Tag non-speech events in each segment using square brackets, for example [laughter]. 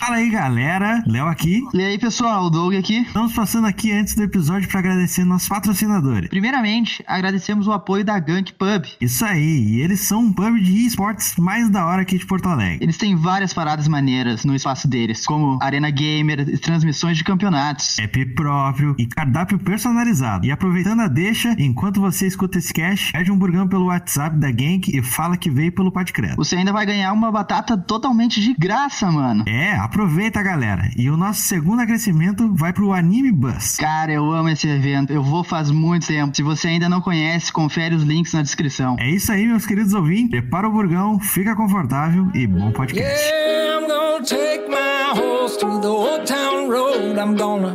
Fala aí, galera. Léo aqui. E aí, pessoal, o Doug aqui. Estamos passando aqui antes do episódio para agradecer nossos patrocinadores. Primeiramente, agradecemos o apoio da Gank Pub. Isso aí, e eles são um pub de esportes mais da hora aqui de Porto Alegre. Eles têm várias paradas maneiras no espaço deles, como Arena Gamer e transmissões de campeonatos. App próprio e cardápio personalizado. E aproveitando a deixa, enquanto você escuta esse cast, pede um burgão pelo WhatsApp da Gank e fala que veio pelo Podcredo. Você ainda vai ganhar uma batata totalmente de graça, mano. É, Aproveita, galera. E o nosso segundo agradecimento vai pro Anime Bus. Cara, eu amo esse evento. Eu vou faz muito tempo. Se você ainda não conhece, confere os links na descrição. É isso aí, meus queridos ouvintes. Prepara o burgão, fica confortável e bom podcast. Yeah, I'm gonna take my horse through the old town road. I'm gonna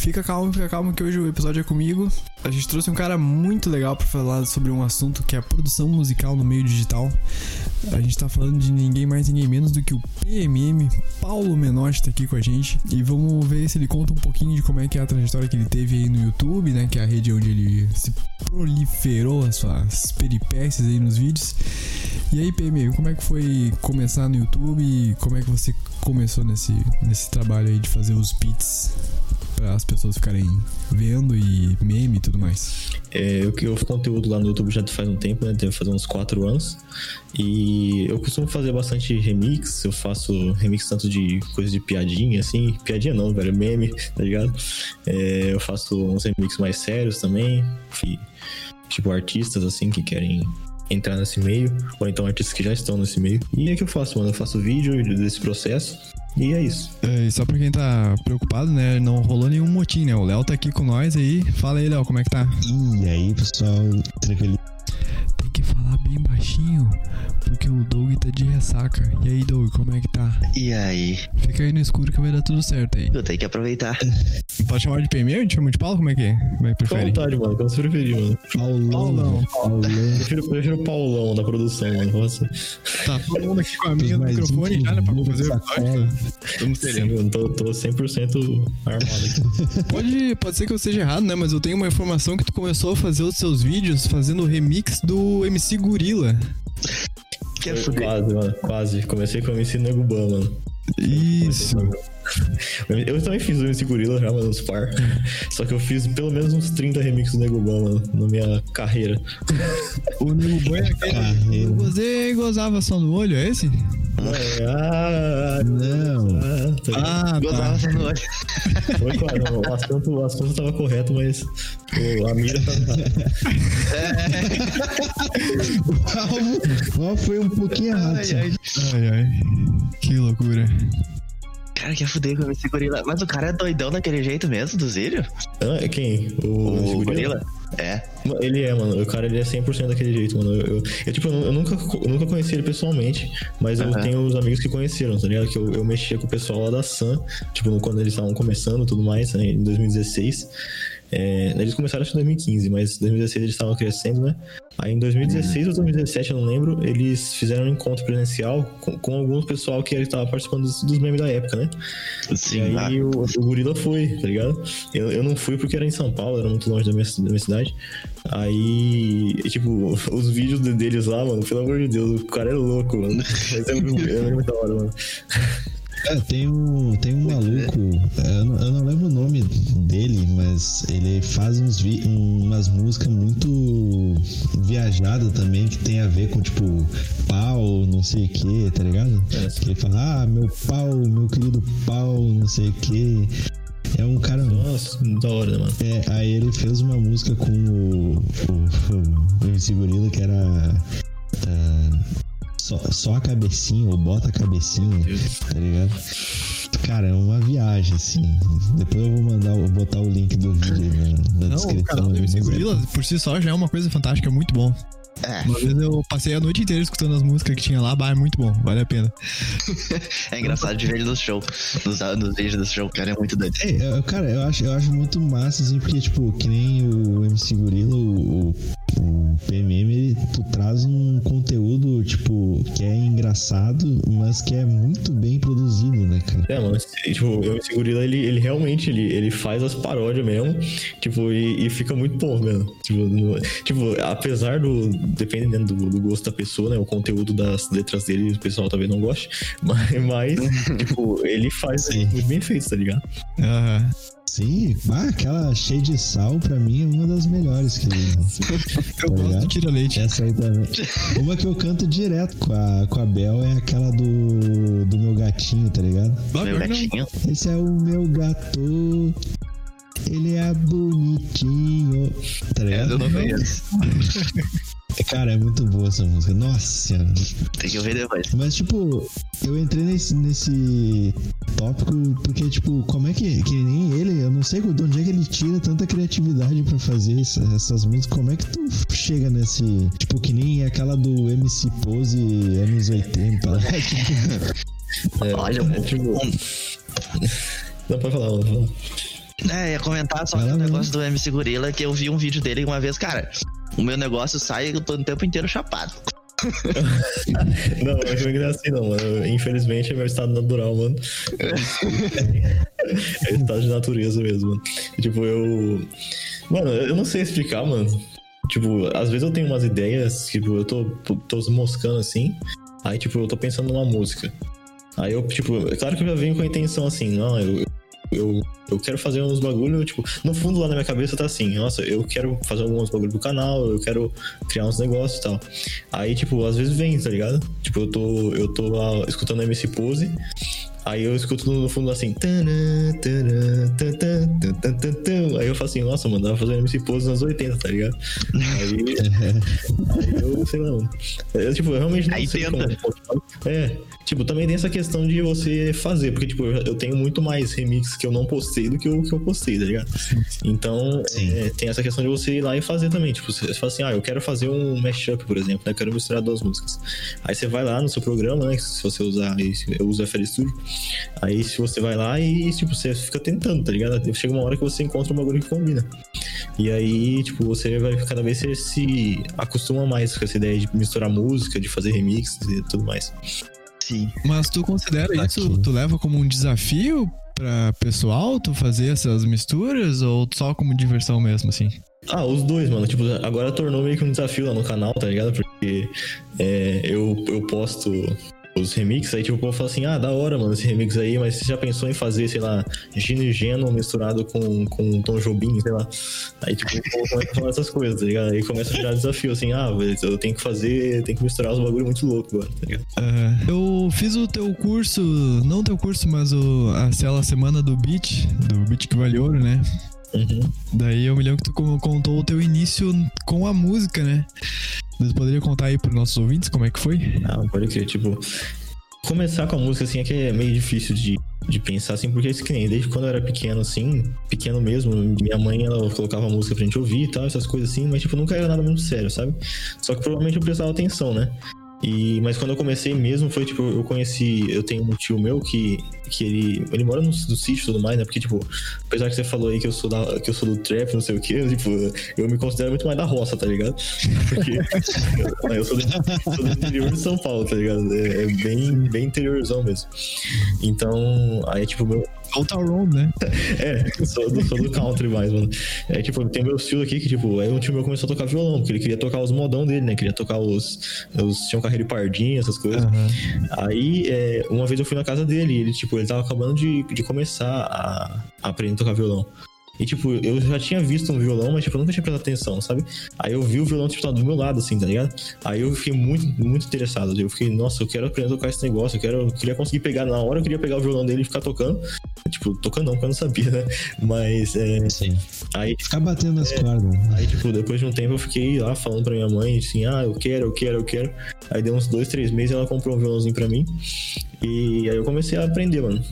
Fica calmo, fica calmo que hoje o episódio é comigo. A gente trouxe um cara muito legal para falar sobre um assunto que é a produção musical no meio digital. A gente tá falando de ninguém mais, ninguém menos do que o PMM, Paulo Menotti tá aqui com a gente. E vamos ver se ele conta um pouquinho de como é que é a trajetória que ele teve aí no YouTube, né? Que é a rede onde ele se proliferou as suas peripécias aí nos vídeos. E aí, PMM, como é que foi começar no YouTube como é que você começou nesse, nesse trabalho aí de fazer os beats? Para as pessoas ficarem vendo e meme e tudo mais? É, eu crio conteúdo lá no YouTube já faz um tempo, né? Deve fazer uns 4 anos. E eu costumo fazer bastante remix. Eu faço remix tanto de coisa de piadinha, assim. Piadinha não, velho, meme, [laughs] tá ligado? É, eu faço uns remix mais sérios também. tipo, artistas, assim, que querem entrar nesse meio, ou então artistas que já estão nesse meio. E é que eu faço, mano. Eu faço vídeo desse processo. E é isso. É, e só pra quem tá preocupado, né? Não rolou nenhum motim, né? O Léo tá aqui com nós aí. Fala aí, Léo, como é que tá? E aí, pessoal, tranquilo. Tem que falar bem baixinho, porque o Doug tá de ressaca. E aí, Doug, como é que tá? E aí? Fica aí no escuro que vai dar tudo certo aí. Eu tenho que aproveitar. [laughs] Pode chamar de PM? A gente chama de Paulo? Como é que é? Como é que prefere? Fica vontade, mano. Como você preferir, mano. Paulão. Paulão. Paulão. Prefiro, prefiro Paulão da produção, mano. Nossa. Tá todo mundo aqui com a minha no microfone já, né? Pra fazer o episódio. Estamos sereno. Tô, tô 100% armado aqui. [laughs] Pode, pode ser que eu esteja errado, né? Mas eu tenho uma informação que tu começou a fazer os seus vídeos fazendo o remix do MC Gorila. Que é quase, mano. Quase. Comecei com o MC Neguban, mano. Isso. Eu também fiz o MC Gorilla já, mano, nos par. Só que eu fiz pelo menos uns 30 remixes do Neguban, mano, na minha carreira. O Neguban é aquele. Você gozava só no olho, é esse? É, ah, não. Ah, tá. Ah, gozava só no olho. Foi claro, o assunto, o assunto tava correto, mas o, a mira tava. [laughs] o alvo foi um pouquinho errado. Ai, ai. ai, ai. Que loucura. Cara, quer fuder com esse gorila. Mas o cara é doidão daquele jeito mesmo, do Zírio? Ah, quem? O, o gorila? É. Ele é, mano. O cara ele é 100% daquele jeito, mano. Eu, eu, eu tipo, eu nunca, eu nunca conheci ele pessoalmente, mas eu tenho os amigos que conheceram, tá ligado? Que eu, eu mexia com o pessoal lá da Sun, tipo, quando eles estavam começando e tudo mais, né, em 2016. É, eles começaram em 2015, mas em 2016 eles estavam crescendo, né? Aí em 2016 ou 2017, eu não lembro, eles fizeram um encontro presencial com, com alguns pessoal que estava participando dos, dos, memes da época, né? Sim. E aí o, o Gorila foi, tá ligado? Eu, eu não fui porque era em São Paulo, era muito longe da minha, da minha cidade. Aí, tipo, [laughs] os vídeos deles lá, mano, pelo amor de Deus, o cara é louco, mano. Mas é muito, é muito da hora, mano. [laughs] É, tem um, tem um maluco, eu não, eu não, lembro o nome dele, mas ele faz uns vi, umas músicas muito viajadas também, que tem a ver com, tipo, pau, não sei o que, tá ligado? É. Que ele fala, ah, meu pau, meu querido pau, não sei o que. É um cara. Nossa, da hora, mano. É, aí ele fez uma música com o, o, o Gorila que era. Uh, só, só a cabecinha, ou bota a cabecinha, tá ligado? Cara, é uma viagem, assim. Depois eu vou mandar, vou botar o link do vídeo aí na, na Não, descrição. Cara, o MC Gorila, por si só, já é uma coisa fantástica, é muito bom. É. Uma vez eu passei a noite inteira escutando as músicas que tinha lá, bah, é muito bom, vale a pena. [laughs] é engraçado de ver ele no show, nos, nos vídeos do show, cara, é muito doido. É, eu- cara, eu acho, eu acho muito massa, assim, porque, tipo, que nem o MC Gorila, o, o PMM, ele, tu traz um conteúdo, que é engraçado, mas que é muito bem produzido, né, cara? É, mano, esse- tipo, o MC Gorila, ele, ele realmente, ele, ele faz as paródias mesmo, tipo, e, e fica muito bom mesmo. Tipo, no- tipo, apesar do, dependendo do, do gosto da pessoa, né, o conteúdo das letras dele, o pessoal talvez não goste, [laughs] mas, mas [laughs] tipo, ele faz Sim. muito bem feito, tá ligado? Aham. Sim, ah, aquela cheia de sal, pra mim, é uma das melhores que [laughs] Eu Tá gosto ligado? do tira-leite. Essa aí também. Uma que eu canto direto com a, com a Bel é aquela do, do meu gatinho, tá ligado? Meu gatinho. Esse é o meu gato. Ele é bonitinho. Tá É, ligado? eu não conheço. [laughs] Cara, é muito boa essa música. Nossa senhora. Tem que ouvir depois. Mas, tipo, eu entrei nesse, nesse tópico porque, tipo, como é que, que nem ele, eu não sei de onde é que ele tira tanta criatividade pra fazer essa- essas músicas. Como é que tu chega nesse. Tipo, que nem aquela do MC Pose anos 80 lá. [laughs] Tipo, É, Olha, é, um- tipo, um- não pode falar, pode falar. É, ia comentar só o lá. negócio do MC Gorila, que eu vi um vídeo dele uma vez, cara. O meu negócio sai eu tô o tempo inteiro chapado. [laughs] Não, mas não é assim, não, mano. Infelizmente é meu estado natural, mano. [laughs] É estado de natureza mesmo, mano. Tipo, eu. Mano, eu não sei explicar, mano. Tipo, às vezes eu tenho umas ideias, tipo, eu tô, tô moscando assim. Aí, tipo, eu tô pensando numa música. Aí eu, tipo, é claro que eu já venho com a intenção assim, não, eu. Eu, eu quero fazer uns bagulho, tipo, no fundo lá na minha cabeça tá assim, nossa, eu quero fazer alguns bagulho pro canal, eu quero criar uns negócios e tal. Aí, tipo, às vezes vem, tá ligado? Tipo, eu tô, eu tô lá escutando a MC Pose, aí eu escuto no fundo assim. Aí eu falo assim, nossa, mano, pra fazer MC Pose nos anos 80, tá ligado? Aí, [laughs] aí eu sei lá, mano. Eu, tipo, eu realmente não Aí sei tenta. como. É, tipo, também tem essa questão de você fazer, porque, tipo, eu tenho muito mais remix que eu não postei do que o que eu postei, tá ligado? Então, é, tem essa questão de você ir lá e fazer também. Tipo, você, você fala assim, ah, eu quero fazer um mashup, por exemplo, né? Eu quero misturar duas músicas. Aí você vai lá no seu programa, né? Se você usar, eu uso o FL Studio. Aí se você vai lá e, tipo, você fica tentando, tá ligado? Chega uma hora que você encontra um bagulho que combina. E aí, tipo, você vai cada vez você se acostuma mais com essa ideia de misturar música, de fazer remix e tudo mais. Sim. Mas tu considera Tá isso, aqui. tu leva como um desafio pra pessoal, tu fazer essas misturas, ou só como diversão mesmo, assim? Ah, os dois, mano. Tipo, agora tornou meio que um desafio lá no canal, tá ligado? Porque é, eu, eu posto os remixes, aí tipo, o povo fala assim, ah, da hora, mano, esse remix aí, mas você já pensou em fazer, sei lá, Gino e Geno misturado com, com Tom Jobim, sei lá. Aí, tipo, o povo começa a falar essas coisas, tá ligado? Aí começa a virar desafio, assim, ah, eu tenho que fazer, tenho que misturar os bagulho muito louco agora, tá ligado? Aham. eu fiz o teu curso, não o teu curso, mas o, aquela semana do beat, do beat que vale ouro, né? Uhum. Daí eu me lembro que tu co- contou o teu início com a música, né? Tu poderia contar aí pros nossos ouvintes como é que foi? Ah, pode crer, tipo. Começar com a música, assim, é que é meio difícil de, de pensar, assim, porque isso que nem desde quando eu era pequeno, assim, pequeno mesmo, minha mãe, ela colocava música pra gente ouvir e tal, essas coisas assim, mas, tipo, nunca era nada muito sério, sabe? Só que provavelmente eu prestava atenção, né? E, mas quando eu comecei mesmo, foi tipo, eu conheci, eu tenho um tio meu que, que ele, ele mora no, no sítio e tudo mais, né? Porque, tipo, apesar que você falou aí que eu sou, da, que eu sou do trap, não sei o quê, tipo, eu me considero muito mais da roça, tá ligado? Porque eu, [laughs] eu sou, do, sou do interior de São Paulo, tá ligado? É, é bem, bem interiorzão mesmo. Então, aí, tipo, meu, Volta ao round, né? [laughs] é, sou do, sou do country mais, mano. É tipo, tem meu estilo aqui que, tipo, aí um tio meu começou a tocar violão, porque ele queria tocar os modão dele, né? Queria tocar os. os tinha um carreiro pardinho, essas coisas. Aí, é, uma vez eu fui na casa dele, e ele, tipo, ele tava acabando de, de começar a, a aprender a tocar violão. E, tipo, eu já tinha visto um violão, mas, tipo, eu nunca tinha prestado atenção, sabe? Aí eu vi o violão, tipo, tá do meu lado, assim, tá ligado? Aí eu fiquei muito, muito interessado. Eu fiquei, nossa, eu quero aprender a tocar esse negócio, eu, quero, eu queria conseguir pegar na hora, eu queria pegar o violão dele e ficar tocando. Tipo, tocando não, porque eu não sabia, né? Mas, é, Sim. aí, Ficar batendo nas cordas. Aí, tipo, depois de um tempo eu fiquei lá falando pra minha mãe, assim, ah, eu quero, eu quero, eu quero. Aí deu uns dois, três meses ela comprou um violãozinho pra mim. E aí eu comecei a aprender, mano.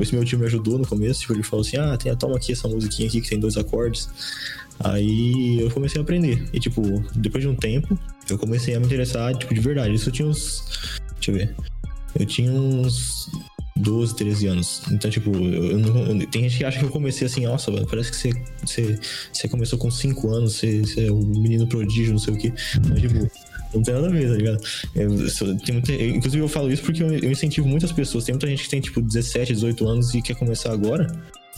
Esse meu tio me ajudou no começo, tipo, ele falou assim, ah, tem, toma aqui essa musiquinha aqui que tem dois acordes. Aí eu comecei a aprender. E, tipo, depois de um tempo, eu comecei a me interessar, tipo, de verdade. Isso eu tinha uns. Deixa eu ver. Eu tinha uns 12, 13 anos. Então, tipo, eu não, tem gente que acha que eu comecei assim, nossa, parece que você, você, você começou com 5 anos, você, você é um menino prodígio, não sei o quê. Mas, tipo, não tem nada a ver, tá ligado? Eu, tem muita, eu, inclusive, eu falo isso porque eu, eu incentivo muitas pessoas. Tem muita gente que tem, tipo, 17, 18 anos e quer começar agora.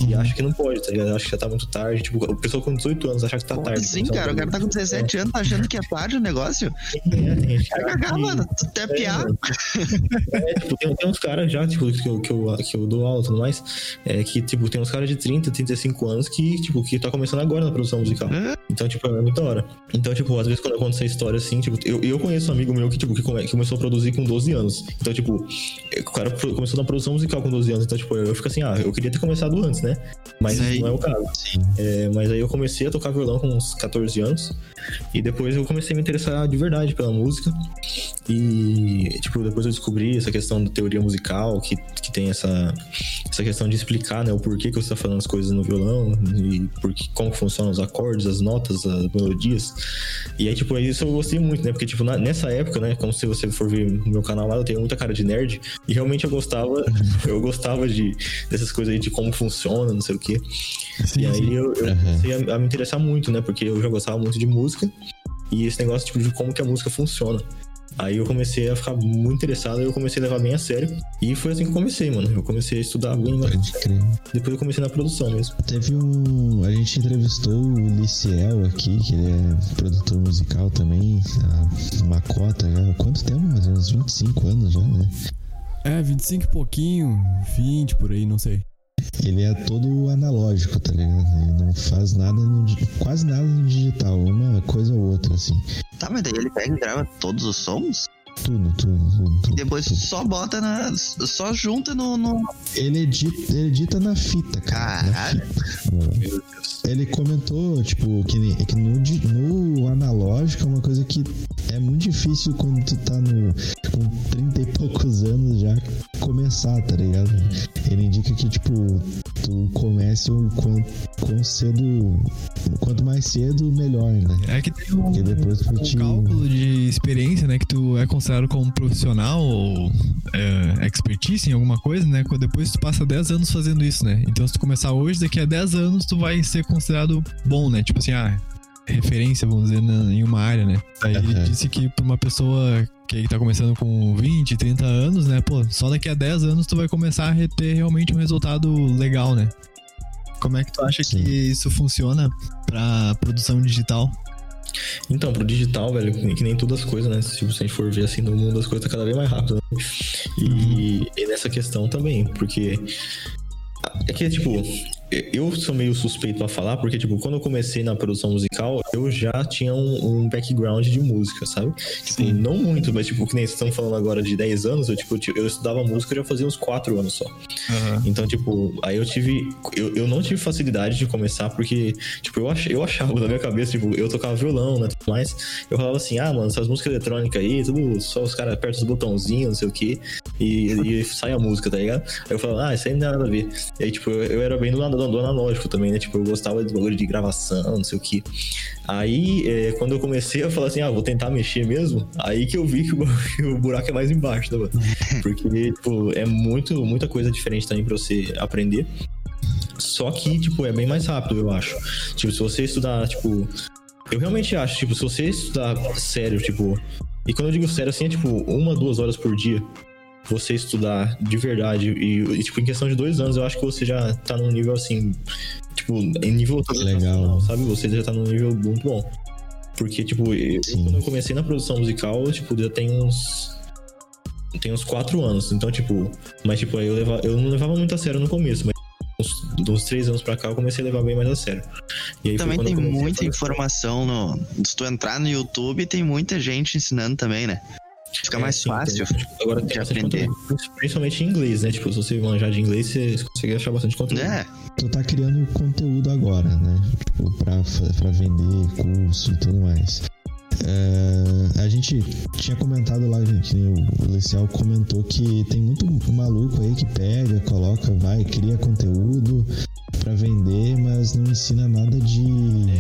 E uhum. acha que não pode, tá ligado? Acha que já tá muito tarde. Tipo, o pessoal com 18 anos acha que tá tarde. Sim, cara, o cara tá com 17 é. anos, tá achando que é tarde o negócio. É, tem gente que cagar, mano, até é, piar. É, tipo, tem, tem uns caras já, tipo, que eu, que, eu, que eu dou aula e tudo mais, é que, tipo, tem uns caras de 30, 35 anos que, tipo, que tá começando agora na produção musical. É. Então, tipo, é muita hora. Então, tipo, às vezes quando eu conto essa história assim, tipo, eu, eu conheço um amigo meu que, tipo, que, come, que começou a produzir com 12 anos. Então, tipo, o cara começou na produção musical com 12 anos. Então, tipo, eu, eu fico assim, ah, eu queria ter começado antes, né? Mas aí, não é o caso. É, mas aí eu comecei a tocar violão com uns 14 anos. E depois eu comecei a me interessar de verdade pela música. E, tipo, depois eu descobri essa questão da teoria musical, que, que tem essa, essa questão de explicar, né, o porquê que você tá falando as coisas no violão e porque, como funcionam os acordes, as notas, as melodias. E aí, tipo, isso eu gostei muito, né? Porque, tipo, na, nessa época, né, como se você for ver meu canal lá, eu tenho muita cara de nerd. E realmente eu gostava, [laughs] eu gostava de, dessas coisas aí de como funciona, não sei o quê. Sim, e aí sim. eu, eu comecei a, a, me interessar muito, né? Porque eu já gostava muito de música e esse negócio tipo, de como que a música funciona. Aí eu comecei a ficar muito interessado e eu comecei a levar bem a sério. E foi assim que eu comecei, mano. Eu comecei a estudar bem mais. Depois eu comecei na produção mesmo. Teve um. A gente entrevistou o Liciel aqui, que ele é produtor musical também. A Macota já. Quanto tempo? Mais uns 25 anos já, né? É, 25 e pouquinho, 20 por aí, não sei. Ele é todo analógico, tá ligado? Ele não faz nada no, quase nada no digital, uma coisa ou outra, assim. Tá, mas daí ele pega e grava todos os sons? Tudo, tudo, tudo. tudo e depois tudo. só bota na. Só junta no. no... Ele, edita, ele edita na fita, cara. Caralho. Fita. Ele comentou, tipo, que, que no, no analógico é uma coisa que é muito difícil quando tu tá no, com 30 e poucos anos já começar, tá ligado? Ele indica que, tipo, tu comece o quanto, quanto cedo. Quanto mais cedo, melhor, né? É que tem um, depois um, um te... cálculo de experiência, né? Que tu é considerado como profissional ou é, expertise em alguma coisa, né? Depois tu passa 10 anos fazendo isso, né? Então se tu começar hoje, daqui a 10 anos tu vai ser considerado bom, né? Tipo assim, ah, referência, vamos dizer, na, em uma área, né? Aí ele disse que pra uma pessoa que tá começando com 20, 30 anos, né? Pô, só daqui a 10 anos tu vai começar a ter realmente um resultado legal, né? Como é que tu acha Sim. que isso funciona pra produção digital? Então, pro digital, velho, que nem todas as coisas, né? Se a gente for ver assim no mundo, as coisas tá cada vez mais rápido. Né? E, e nessa questão também, porque é que, tipo, eu sou meio suspeito a falar, porque, tipo, quando eu comecei na produção musical, eu já tinha um, um background de música, sabe? Tipo, Sim. não muito, mas, tipo, que nem vocês estão falando agora de 10 anos, eu, tipo, eu estudava música já fazia uns 4 anos só. Uhum. Então, tipo, aí eu tive. Eu, eu não tive facilidade de começar, porque, tipo, eu, ach, eu achava na minha cabeça, tipo, eu tocava violão, né? Tudo mais. Eu falava assim, ah, mano, essas músicas eletrônicas aí, tudo só os caras apertam os botãozinhos, não sei o quê, e, e sai a música, tá ligado? Aí eu falava, ah, isso aí não tem nada a ver. E aí, tipo, eu, eu era bem do, do, do analógico também, né? Tipo, eu gostava de bagulho de gravação, não sei o que. Aí, é, quando eu comecei a falar assim, ah, vou tentar mexer mesmo, aí que eu vi que o, [laughs] o buraco é mais embaixo, tá, mano? [laughs] Porque, tipo, é muito, muita coisa diferente também pra você aprender. Só que, tipo, é bem mais rápido, eu acho. Tipo, se você estudar, tipo. Eu realmente acho, tipo, se você estudar sério, tipo. E quando eu digo sério, assim, é tipo, uma, duas horas por dia você estudar de verdade e, e, tipo, em questão de dois anos, eu acho que você já tá num nível assim, tipo, em nível legal, sabe? Você já tá num nível muito bom. Porque, tipo, eu, quando eu comecei na produção musical, tipo, já tem uns. Tem uns quatro anos. Então, tipo, mas tipo, eu, levava, eu não levava muito a sério no começo, mas uns, uns três anos pra cá eu comecei a levar bem mais a sério. também tem muita informação no. Se tu entrar no YouTube, tem muita gente ensinando também, né? Fica é, mais sim, fácil tem, tipo, agora de aprender. Conteúdo, principalmente em inglês, né? Tipo, se você manjar de inglês, você consegue achar bastante conteúdo. É. Tu tá criando conteúdo agora, né? Tipo, pra, pra vender curso e tudo mais. É, a gente tinha comentado lá, que o Lecial comentou que tem muito maluco aí que pega, coloca, vai, cria conteúdo para vender, mas não ensina nada de.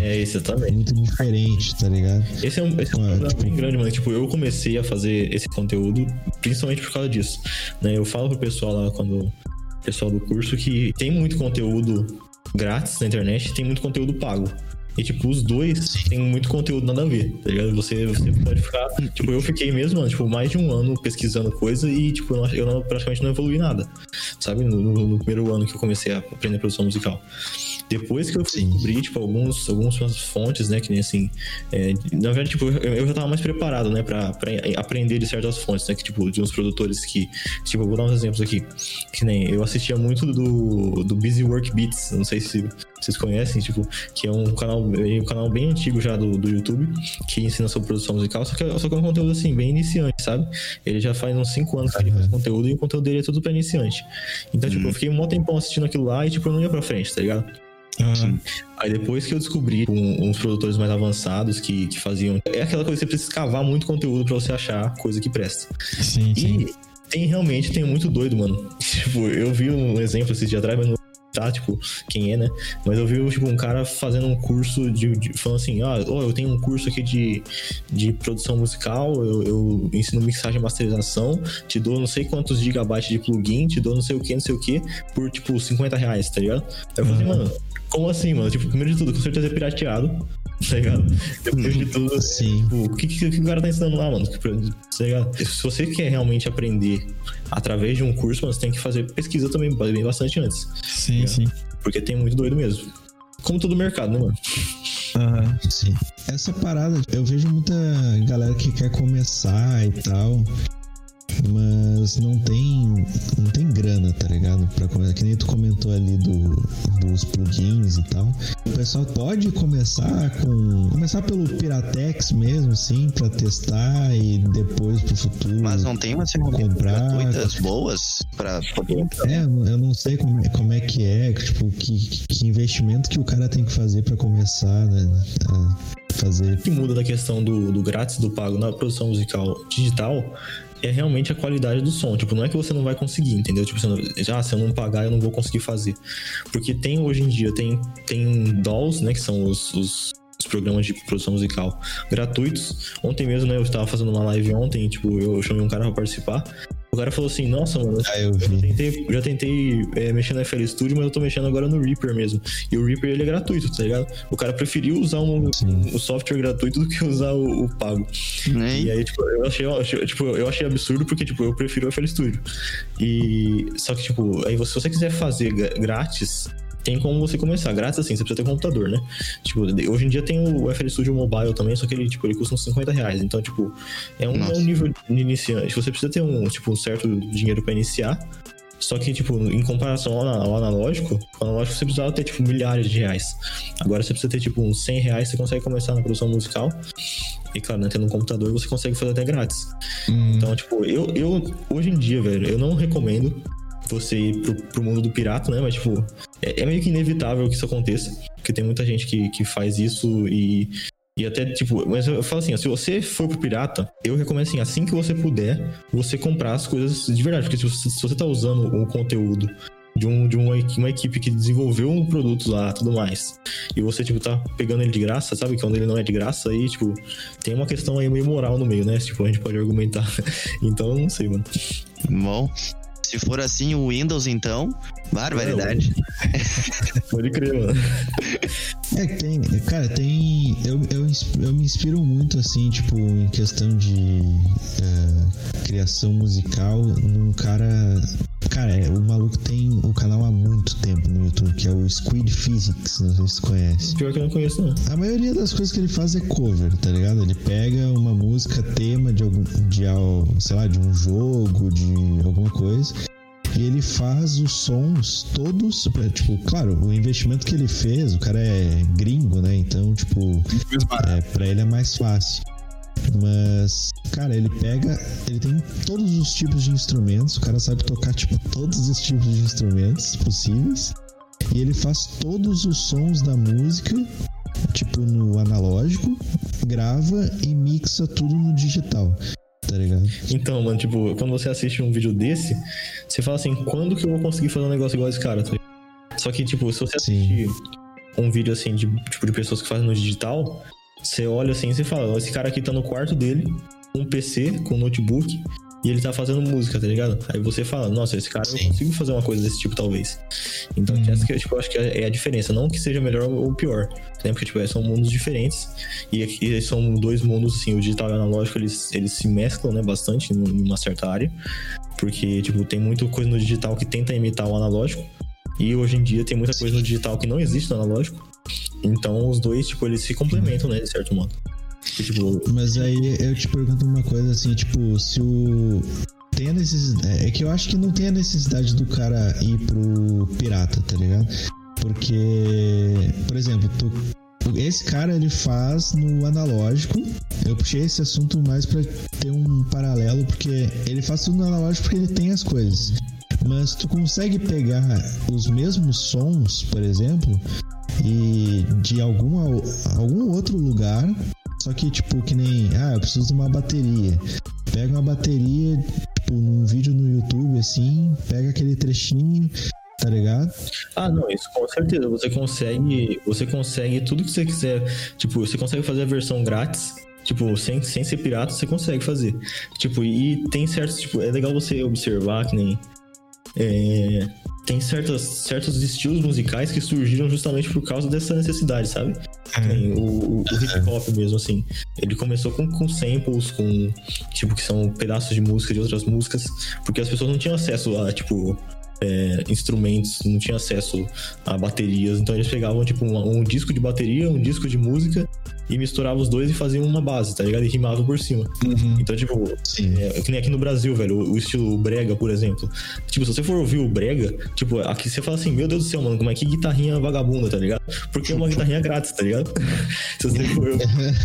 É, exatamente. Muito diferente, tá ligado? Esse é um, esse é um problema tipo... bem grande, mano. Tipo, eu comecei a fazer esse conteúdo principalmente por causa disso. Né? Eu falo pro pessoal lá, quando. Pessoal do curso, que tem muito conteúdo grátis na internet tem muito conteúdo pago. E, tipo, os dois tem muito conteúdo nada a ver, tá ligado? Você, você pode ficar. Tipo, eu fiquei mesmo, mano, tipo, mais de um ano pesquisando coisa e, tipo, eu, não, eu não, praticamente não evolui nada, sabe? No, no, primeiro ano que eu comecei a aprender produção musical. Depois que eu descobri, tipo, alguns, algumas fontes, né, que nem assim. É, na verdade, tipo, eu, eu, já tava mais preparado, né, pra, pra, aprender de certas fontes, né, que, tipo, de uns produtores que. Tipo, eu vou dar uns exemplos aqui. Que nem eu assistia muito do, do Busy Work Beats, não sei se vocês conhecem, tipo, que é um canal, é um canal bem antigo já do, do YouTube, que ensina sobre produção musical, só que, só que é um conteúdo assim, bem iniciante, sabe? Ele já faz uns 5 anos que ele faz conteúdo e o conteúdo dele é tudo pra iniciante. Então, tipo, eu uhum. fiquei um tempão assistindo aquilo lá e, tipo, eu não ia pra frente, tá ligado? Uhum. Aí depois que eu descobri um, uns produtores mais avançados que, que faziam. É aquela coisa que você precisa escavar muito conteúdo para você achar coisa que presta. Sim, e sim. tem realmente tem muito doido, mano. [laughs] Tipo, eu vi um exemplo esse dia atrás, mas não tá, tipo, quem é, né? Mas eu vi, tipo, um cara fazendo um curso de, de falando assim, ah, oh, eu tenho um curso aqui de, de produção musical, eu, eu ensino mixagem e masterização, te dou não sei quantos gigabytes de plugin, te dou não sei o que, não sei o que, por, tipo, 50 reais, tá ligado? Aí eu falei, uhum. mano, como assim, mano? Tipo, primeiro de tudo, com certeza é pirateado, [laughs] tá ligado? Depois de tudo, Sim. Tipo, o que, que, que, o cara tá ensinando lá, mano? Tá ligado? Se você quer realmente aprender através de um curso, mano, você tem que fazer pesquisa também, bem bastante antes. Sim, tá sim. Porque tem muito doido mesmo. Como todo mercado, né, mano? Aham, sim. Essa parada, eu vejo muita galera que quer começar e tal mas não tem não tem grana, tá ligado? Pra começar, que nem tu comentou ali do, dos plugins e tal. O pessoal pode começar com começar pelo Piratex mesmo, assim, para testar e depois pro futuro. Mas não tem uma comprar gratuitas boas para poder. É, eu não sei como é, como é que é, tipo, que, que investimento que o cara tem que fazer para começar, né? A fazer. O que muda da questão do, do grátis do pago na produção musical digital é realmente a qualidade do som. Tipo, não é que você não vai conseguir, entendeu? Tipo, não, ah, se eu não pagar, eu não vou conseguir fazer. Porque tem hoje em dia, tem, tem DAWs, né? Que são os, os os programas de produção musical gratuitos. Ontem mesmo, né, eu estava fazendo uma live ontem, tipo, eu chamei um cara para participar. O cara falou assim, nossa, mano, ah, eu, já tentei, já tentei é, mexer no FL Studio, mas eu tô mexendo agora no Reaper mesmo. E o Reaper, ele é gratuito, tá ligado? O cara preferiu usar um, um, software gratuito do que usar o, o pago. E aí, tipo, eu achei, eu achei, tipo, eu achei absurdo porque, tipo, eu prefiro o FL Studio. E... Só que, tipo, aí se você quiser fazer grátis, tem como você começar. Grátis assim, você precisa ter computador, né? Tipo, hoje em dia tem o FL Studio Mobile também, só que ele, tipo, ele custa uns 50 reais. Então, tipo, é um, é um nível de iniciante. Você precisa ter um, tipo, um certo dinheiro para iniciar. Só que, tipo, em comparação ao, analógico, o analógico você precisava ter, tipo, milhares de reais. Agora você precisa ter, tipo, uns 100 reais, você consegue começar na produção musical. E, claro, né, tendo um computador, você consegue fazer até grátis. Hum. Então, tipo, eu, eu, hoje em dia, velho, eu não recomendo você ir pro, pro mundo do pirata, né? Mas, tipo, é, é, meio que inevitável que isso aconteça. Porque tem muita gente que, que faz isso e. E até, tipo, mas eu falo assim, ó, se você for pro pirata, eu recomendo assim, assim que você puder, você comprar as coisas de verdade. Porque se você, se você tá usando o conteúdo de, um, de uma, uma equipe que desenvolveu um produto lá tudo mais. E você, tipo, tá pegando ele de graça, sabe? Quando ele não é de graça, aí, tipo, tem uma questão aí meio moral no meio, né? Tipo, a gente pode argumentar. [laughs] então, não sei, mano. Bom, se for assim, o Windows, então, barbaridade. É, [laughs] Pode crer, mano. É, tem, cara, tem. Eu, eu, eu me inspiro muito, assim, tipo, em questão de é, criação musical, num cara. Cara, é, o maluco tem o canal há muito tempo no YouTube, que é o Squid Physics, não sei se você conhece. Pior que eu não conheço, não. A maioria das coisas que ele faz é cover, tá ligado? Ele pega uma música, tema de algum. de, sei lá, de um jogo, de alguma coisa e ele faz os sons todos, tipo, claro, o investimento que ele fez, o cara é gringo, né? Então, tipo, é, pra ele é mais fácil. Mas, cara, ele pega. Ele tem todos os tipos de instrumentos. O cara sabe tocar, tipo, todos os tipos de instrumentos possíveis. E ele faz todos os sons da música, tipo, no analógico. grava e mixa tudo no digital. Tá ligado? Então, mano, tipo, quando você assiste um vídeo desse, você fala assim, quando que eu vou conseguir fazer um negócio igual esse cara, tá Só que, tipo, se você assistir Sim. um vídeo assim de, tipo, de pessoas que fazem no digital, você olha assim e você fala, esse cara aqui tá no quarto dele, com um PC, com um notebook, e ele tá fazendo música, tá ligado? Aí você fala, nossa, esse cara Sim. eu consigo fazer uma coisa desse tipo, talvez. Então, uhum. essa que tipo, eu acho que é a diferença. Não que seja melhor ou pior, né? Porque, tipo, são mundos diferentes. E aqui são dois mundos, assim, o digital e o analógico, eles, eles se mesclam, né, bastante em uma certa área. Porque, tipo, tem muita coisa no digital que tenta imitar o analógico. E hoje em dia tem muita coisa no digital que não existe no analógico. Então, os dois, tipo, eles se complementam, né, de certo modo. Tipo... Mas aí eu te pergunto uma coisa assim, tipo, se o. Tem a necessidade. É que eu acho que não tem a necessidade do cara ir pro pirata, tá ligado? Porque, por exemplo, tu, esse cara ele faz no analógico. Eu puxei esse assunto mais para ter um paralelo, porque ele faz tudo no analógico porque ele tem as coisas. Mas tu consegue pegar os mesmos sons, por exemplo, e de alguma, algum outro lugar só que, tipo, que nem, ah, eu preciso de uma bateria. Pega uma bateria, tipo, num vídeo no YouTube, assim, pega aquele trechinho, tá ligado? Ah, não, isso com certeza. Você consegue, você consegue tudo que você quiser. Tipo, você consegue fazer a versão grátis. Tipo, sem, sem ser pirata, você consegue fazer. Tipo, e tem certos, tipo, é legal você observar que nem. É, tem certas, certos estilos musicais que surgiram justamente por causa dessa necessidade, sabe? Tem o, o, hip hop mesmo, assim. Ele começou com, com samples, com, tipo, que são pedaços de música de outras músicas, porque as pessoas não tinham acesso a, tipo, é, instrumentos, não tinham acesso a baterias, então eles pegavam, tipo, um, um disco de bateria, um disco de música e misturava os dois e faziam uma base, tá ligado? E rimava por cima. Uhum. Então, tipo, é, que nem aqui no Brasil, velho, o, o, estilo brega, por exemplo. Tipo, se você for ouvir o brega, tipo, aqui você fala assim, meu Deus do céu, mano, como é que guitarrinha vagabunda, tá ligado? Porque é uma guitarrinha grátis, tá ligado? [laughs] se você for...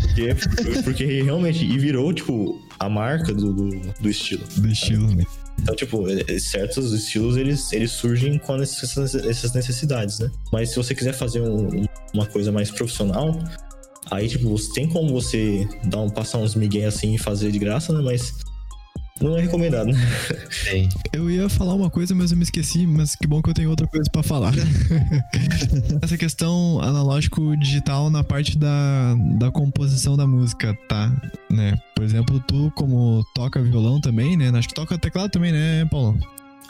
porque, porque realmente, e virou, tipo, a marca do, do, do estilo. Do estilo, né? Então, tipo, é, é, certos estilos, eles, eles surgem com essas, essas necessidades, né? Mas se você quiser fazer um, uma coisa mais profissional, Aí, tipo, tem como você dar um, passar uns migué assim e fazer de graça, né? Mas não é recomendado, né? Tem. Eu ia falar uma coisa, mas eu me esqueci, mas que bom que eu tenho outra coisa para falar. [laughs] Essa questão analógico digital na parte da, da composição da música, tá? Né? Por exemplo, tu como toca violão também, né? Acho que toca teclado também, né, Paulo?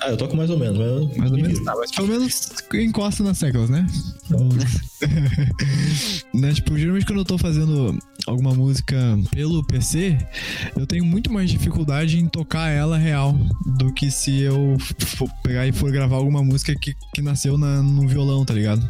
Ah, eu toco mais ou menos, mas... Mais ou menos, tá, mas pelo menos encosta nas teclas, né? [laughs] né? Tipo, geralmente quando eu tô fazendo alguma música pelo PC, eu tenho muito mais dificuldade em tocar ela real do que se eu for pegar e for gravar alguma música que, que nasceu na, no violão, tá ligado?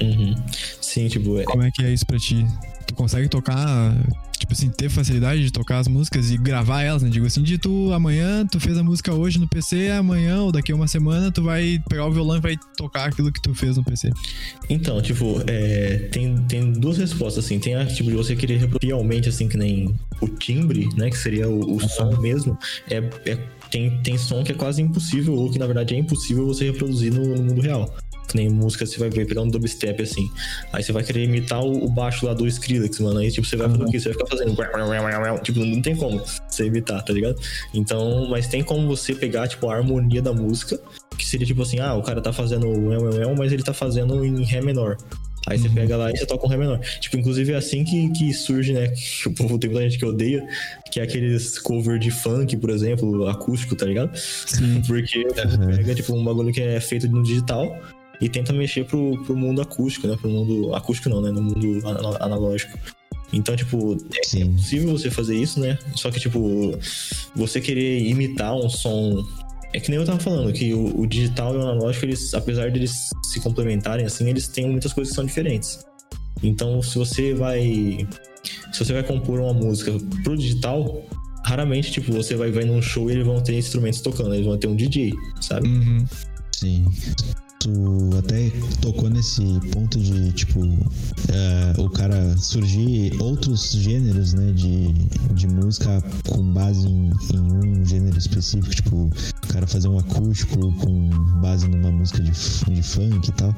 Uhum. Sim, tipo... É... Como é que é isso pra ti? Tu consegue tocar tipo assim, ter facilidade de tocar as músicas e gravar elas, né? Digo assim, de tu amanhã, tu fez a música hoje no PC, amanhã ou daqui a uma semana tu vai pegar o violão e vai tocar aquilo que tu fez no PC. Então, tipo, é, tem, tem duas respostas, assim. Tem a, tipo, de você querer reproduzir realmente, assim, que nem o timbre, né? Que seria o, o som mesmo. É, é, tem, tem som que é quase impossível, ou que na verdade é impossível você reproduzir no, no mundo real que nem música, você vai ver, pegar um dubstep assim. Aí você vai querer imitar o, baixo lá do Skrillex, mano. Aí, tipo, você vai fazer o quê? Você vai ficar fazendo. Tipo, não tem como você imitar, tá ligado? Então, mas tem como você pegar, tipo, a harmonia da música, que seria tipo assim, ah, o cara tá fazendo o mas ele tá fazendo em Ré menor. Aí você uhum. pega lá e você toca um Ré menor. Tipo, inclusive é assim que, que surge, né? Que o povo tem muita gente que odeia, que é aqueles cover de funk, por exemplo, acústico, tá ligado? Sim. [laughs] Porque uhum. pega, tipo, um bagulho que é feito no digital e tenta mexer pro, pro mundo acústico, né? Pro mundo. Acústico não, né? No mundo analógico. Então, tipo, é, é possível você fazer isso, né? Só que, tipo, você querer imitar um som. É que nem eu tava falando, que o, o digital e o analógico, eles, apesar de eles se complementarem, assim, eles têm muitas coisas que são diferentes. Então, se você vai. Se você vai compor uma música pro digital, raramente, tipo, você vai, vai num show e eles vão ter instrumentos tocando, eles vão ter um DJ, sabe? Uhum. Sim tu até tocou nesse ponto de, tipo, uh, o cara surgir outros gêneros, né, de, de música com base em, em, um gênero específico, tipo, o cara fazer um acústico com base numa música de, de funk e tal.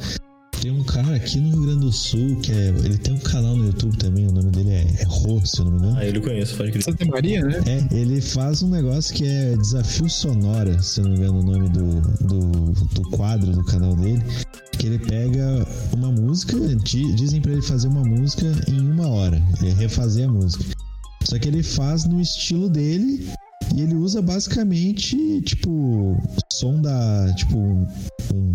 Tem um cara aqui no Rio Grande do Sul que é. Ele tem um canal no YouTube também, o nome dele é, é Rô, se eu não me engano. Ah, ele conheço, pode crer. Santa Maria, né? É, ele faz um negócio que é Desafio Sonora, se eu não me engano o nome do, do, do quadro do canal dele. Que ele pega uma música, dizem para ele fazer uma música em uma hora, refazer a música. Só que ele faz no estilo dele e ele usa basicamente, tipo, som da. Tipo, um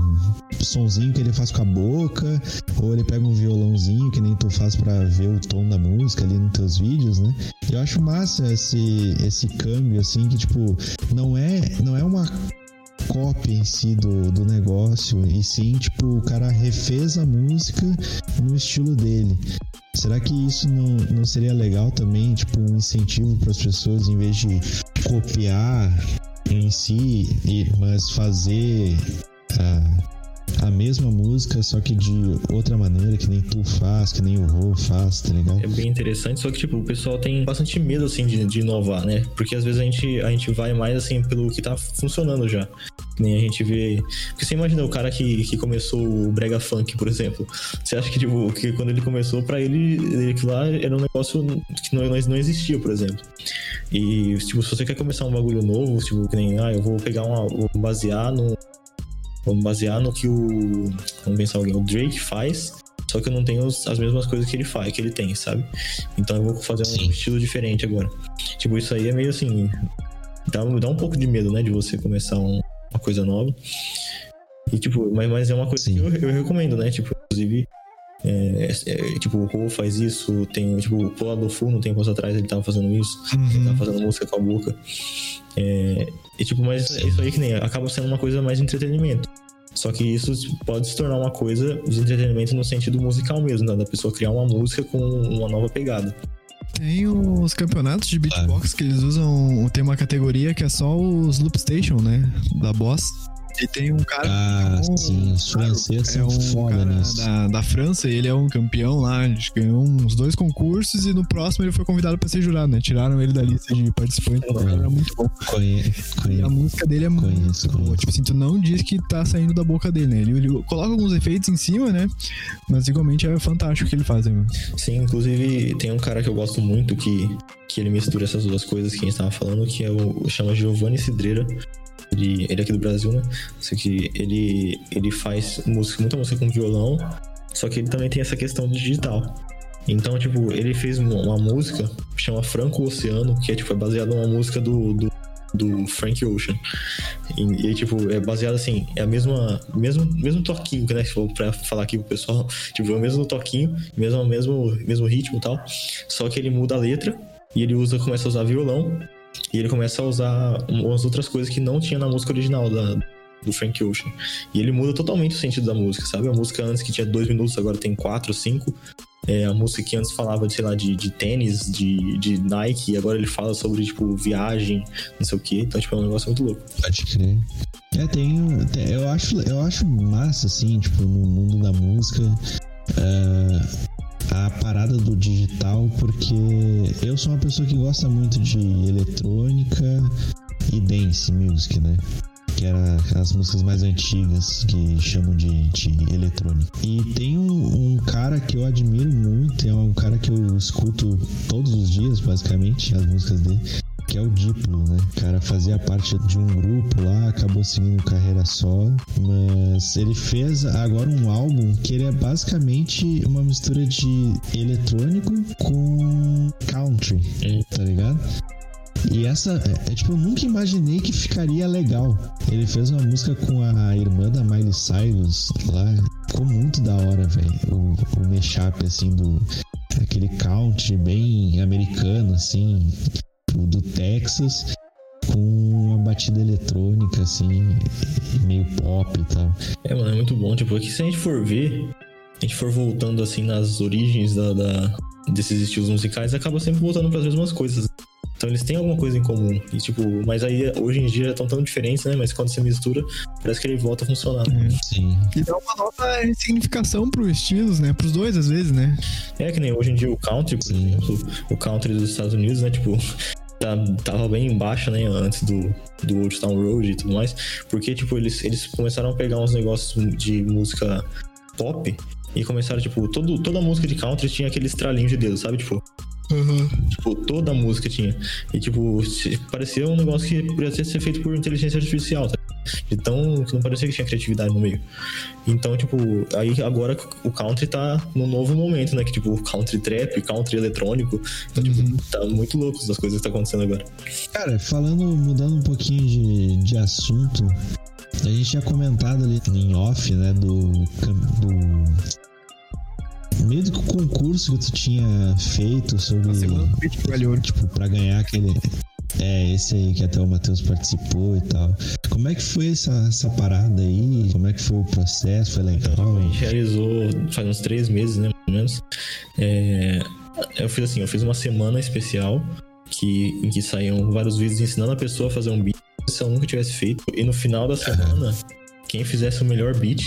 sonzinho que ele faz com a boca, ou ele pega um violãozinho que nem tu faz para ver o tom da música ali nos teus vídeos, né? Eu acho massa esse, esse câmbio, assim, que, tipo, não é, não é uma cópia em si do, do negócio, e sim, tipo, o cara refez a música no estilo dele. Será que isso não, não seria legal também, tipo, um incentivo para as pessoas, em vez de copiar em si, mas fazer a, a mesma música, só que de outra maneira, que nem tu faz, que nem o Rô faz, tá ligado? É bem interessante, só que, tipo, o pessoal tem bastante medo, assim, de, de inovar, né? Porque às vezes a gente, a gente vai mais, assim, pelo que tá funcionando já. Nem a gente vê. Porque você imagina o cara que, que começou o Brega Funk, por exemplo. Você acha que, tipo, que quando ele começou, pra ele, ele lá era um negócio que não, não existia, por exemplo. E, tipo, se você quer começar um bagulho novo, tipo, que nem, ah, eu vou pegar uma. vou basear no. Vamos basear no que o. Vamos pensar alguém, o Drake faz. Só que eu não tenho as mesmas coisas que ele faz, que ele tem, sabe? Então eu vou fazer um Sim. estilo diferente agora. Tipo, isso aí é meio assim. Dá, dá um pouco de medo, né? De você começar um, uma coisa nova. E, tipo, mas, mas é uma coisa Sim. que eu, eu, recomendo, né? Tipo, inclusive, é, é, tipo, o Rô faz isso, tem, tipo, o não tem coisa atrás, ele tava fazendo isso, uhum. ele tava fazendo música com a boca. É, e, tipo, mas Sim. isso aí que nem acaba sendo uma coisa mais de entretenimento. Só que isso pode se tornar uma coisa de entretenimento no sentido musical mesmo, né? Da pessoa criar uma música com uma nova pegada. Tem os campeonatos de beatbox que eles usam, tem uma categoria que é só os loop station, né? Da Boss. E tem um cara. Ah, é um, sim, os franceses é um foda nisso. Da, da França, ele é um campeão lá, a gente ganhou uns dois concursos e no próximo ele foi convidado pra ser jurado, né? Tiraram ele da lista de participantes. É, era muito bom. Conheço, conheço. E a música dele é conheço, muito boa. Tipo assim, tu não diz que tá saindo da boca dele, né? Ele, ele coloca alguns efeitos em cima, né? Mas igualmente é fantástico o que ele faz, né? Sim, inclusive tem um cara que eu gosto muito que, que ele mistura essas duas coisas que a gente tava falando, que é o chama Giovanni Cidreira. Ele, ele é aqui do Brasil, né? Só que ele, ele faz música, muita música com violão, só que ele também tem essa questão do digital. Então, tipo, ele fez uma música que chama Franco Oceano, que é, tipo, é baseada numa música do, do, do Frank Ocean. E, e, tipo, é baseado assim, é a mesma, mesmo, mesmo toquinho, né? Pra falar aqui pro pessoal, [laughs] tipo, é o mesmo toquinho, mesmo, mesmo, mesmo ritmo e tal. Só que ele muda a letra e ele usa, começa a usar violão e ele começa a usar umas outras coisas que não tinha na música original da, do Frank Ocean. E ele muda totalmente o sentido da música, sabe? A música antes que tinha dois minutos, agora tem quatro, cinco. É, a música que antes falava, sei lá, de, de tênis, de, de Nike, e agora ele fala sobre, tipo, viagem, não sei o quê. Então, tipo, é um negócio muito louco. Pode crer. É, tem, eu acho, eu acho massa, assim, tipo, no mundo da música. Uh, a parada do digital, porque eu sou uma pessoa que gosta muito de eletrônica e dance music, né? que era aquelas músicas mais antigas que chamam de, de eletrônica. E tem um, um, cara que eu admiro muito, é um cara que eu escuto todos os dias, basicamente, as músicas dele, que é o Diplo, né? O cara fazia parte de um grupo lá, acabou seguindo carreira solo, mas ele fez agora um álbum que ele é basicamente uma mistura de eletrônico com country, tá ligado? E essa, é, é, tipo, eu nunca imaginei que ficaria legal. Ele fez uma música com a irmã da Miley Cyrus lá. Ficou muito da hora, velho. O, o mashup, assim, do. Aquele country bem americano, assim do Texas com uma batida eletrônica, assim, meio pop e tal. É, mano, é muito bom. Tipo, aqui se a gente for ver, a gente for voltando assim nas origens da, da desses estilos musicais, acaba sempre voltando para as mesmas coisas. Então eles têm alguma coisa em comum. E, tipo, mas aí hoje em dia já estão tão diferentes, né? Mas quando você mistura, parece que ele volta a funcionar. Né? Sim. E dá uma nova significação pros estilos, né? Pros dois, às vezes, né? É que nem hoje em dia o country, por Sim. exemplo, o country dos Estados Unidos, né? Tipo, [laughs] tá, tava bem embaixo, né, antes do, do Old Town Road e tudo mais, porque, tipo, eles, eles começaram a pegar uns negócios de música pop e começaram, tipo, todo, toda música de country tinha aquele estralinho de dedo, sabe? Tipo, Uhum. Tipo, toda a música tinha. E, tipo, parecia um negócio que poderia ser feito por inteligência artificial, tá? Então, não parecia que tinha criatividade no meio. Então, tipo, aí agora o country tá no novo momento, né? Que, tipo, country trap, country eletrônico. Então, tipo, uhum. tá muito louco as coisas que tá acontecendo agora. Cara, falando, mudando um pouquinho de, de assunto, a gente tinha comentado ali em off, né, do, do meio do concurso que tu tinha feito sobre. Tipo, pra ganhar aquele. É, esse aí que até o Matheus participou e tal. Como é que foi essa, essa parada aí? Como é que foi o processo? Foi legal? Então, a gente realizou faz uns três meses, né? Mais ou menos. É, eu fiz assim, eu fiz uma semana especial que, em que saíam vários vídeos ensinando a pessoa a fazer um beat se eu nunca tivesse feito. E no final da semana, quem fizesse o melhor beat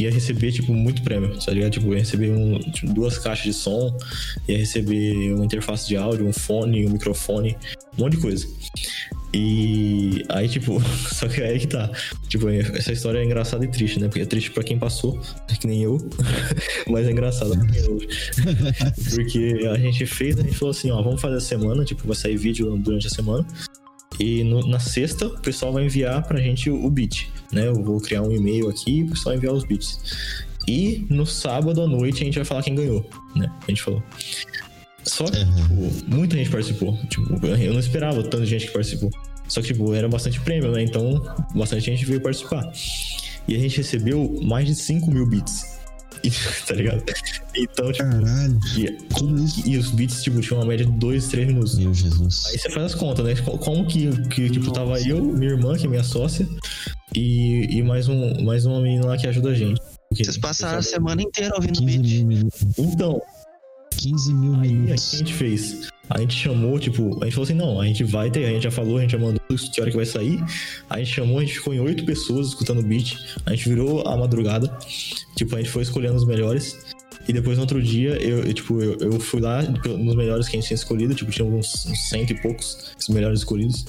ia receber, tipo, muito prêmio, tá ligado? Tipo, ia receber um, tipo, duas caixas de som, ia receber uma interface de áudio, um fone, um microfone, um monte de coisa. E aí, tipo, [laughs] só que aí que tá. Tipo, essa história é engraçada e triste, né? Porque é triste pra quem passou, que nem eu, [laughs] mas é engraçada pra quem ouve. [laughs] Porque a gente fez, a gente falou assim, ó, vamos fazer a semana, tipo, vai sair vídeo durante a semana. E no, na sexta, o pessoal vai enviar pra gente o, o beat, né? Eu vou criar um e-mail aqui e o pessoal vai enviar os beats. E no sábado à noite a gente vai falar quem ganhou, né? A gente falou. Só que, uhum. tipo, muita gente participou. Tipo, eu não esperava tanta gente que participou. Só que, tipo, era bastante prêmio, né? Então, bastante gente veio participar. E a gente recebeu mais de 5 mil bits. [laughs] tá ligado? Então, tipo. Caralho. E, e, os beats, tipo, tinham uma média de 2, 3 minutos. Meu Jesus. Aí você faz as contas, né? Como que, que tipo, tava eu, minha irmã, que é minha sócia, e, e mais, um, mais uma menina lá que ajuda a gente. Vocês passaram a semana inteira ouvindo beat. Então. 15 mil aí, minutos. Aí, o que a gente fez? A gente chamou, tipo, a gente falou assim, não, a gente vai ter, a gente já falou, a gente já mandou que hora que vai sair. A gente chamou, a gente ficou em oito pessoas escutando o beat. A gente virou a madrugada. Tipo, a gente foi escolhendo os melhores. E depois no outro dia, eu, eu tipo, eu, eu, fui lá nos melhores que a gente tinha escolhido, tipo, tinha uns, uns cento e poucos os melhores escolhidos.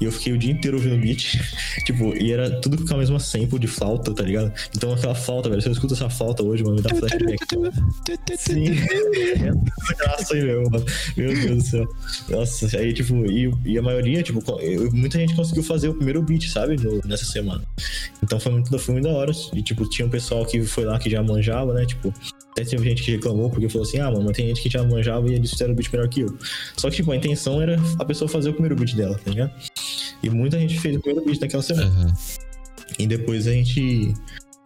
E eu fiquei o dia inteiro ouvindo beat. [laughs] tipo, e era tudo com a mesma sample de flauta, tá ligado? Então aquela flauta, velho, se eu escuto essa flauta hoje, mano, me dá flashback. Sim. é [laughs] graça aí mesmo, mano. Meu Deus do céu. Nossa, aí, tipo, e, e a maioria, tipo, eu, muita gente conseguiu fazer o primeiro beat, sabe? No, nessa semana. Então foi muito, foi muito da hora. E, tipo, tinha um pessoal que foi lá que já manjava, né? Tipo, até teve gente que reclamou porque falou assim: ah, mano, tem gente que já manjava e eles fizeram o beat melhor que eu. Só que, tipo, a intenção era a pessoa fazer o primeiro beat dela, tá ligado? E muita gente fez o primeiro beat naquela semana. Uhum. E depois a gente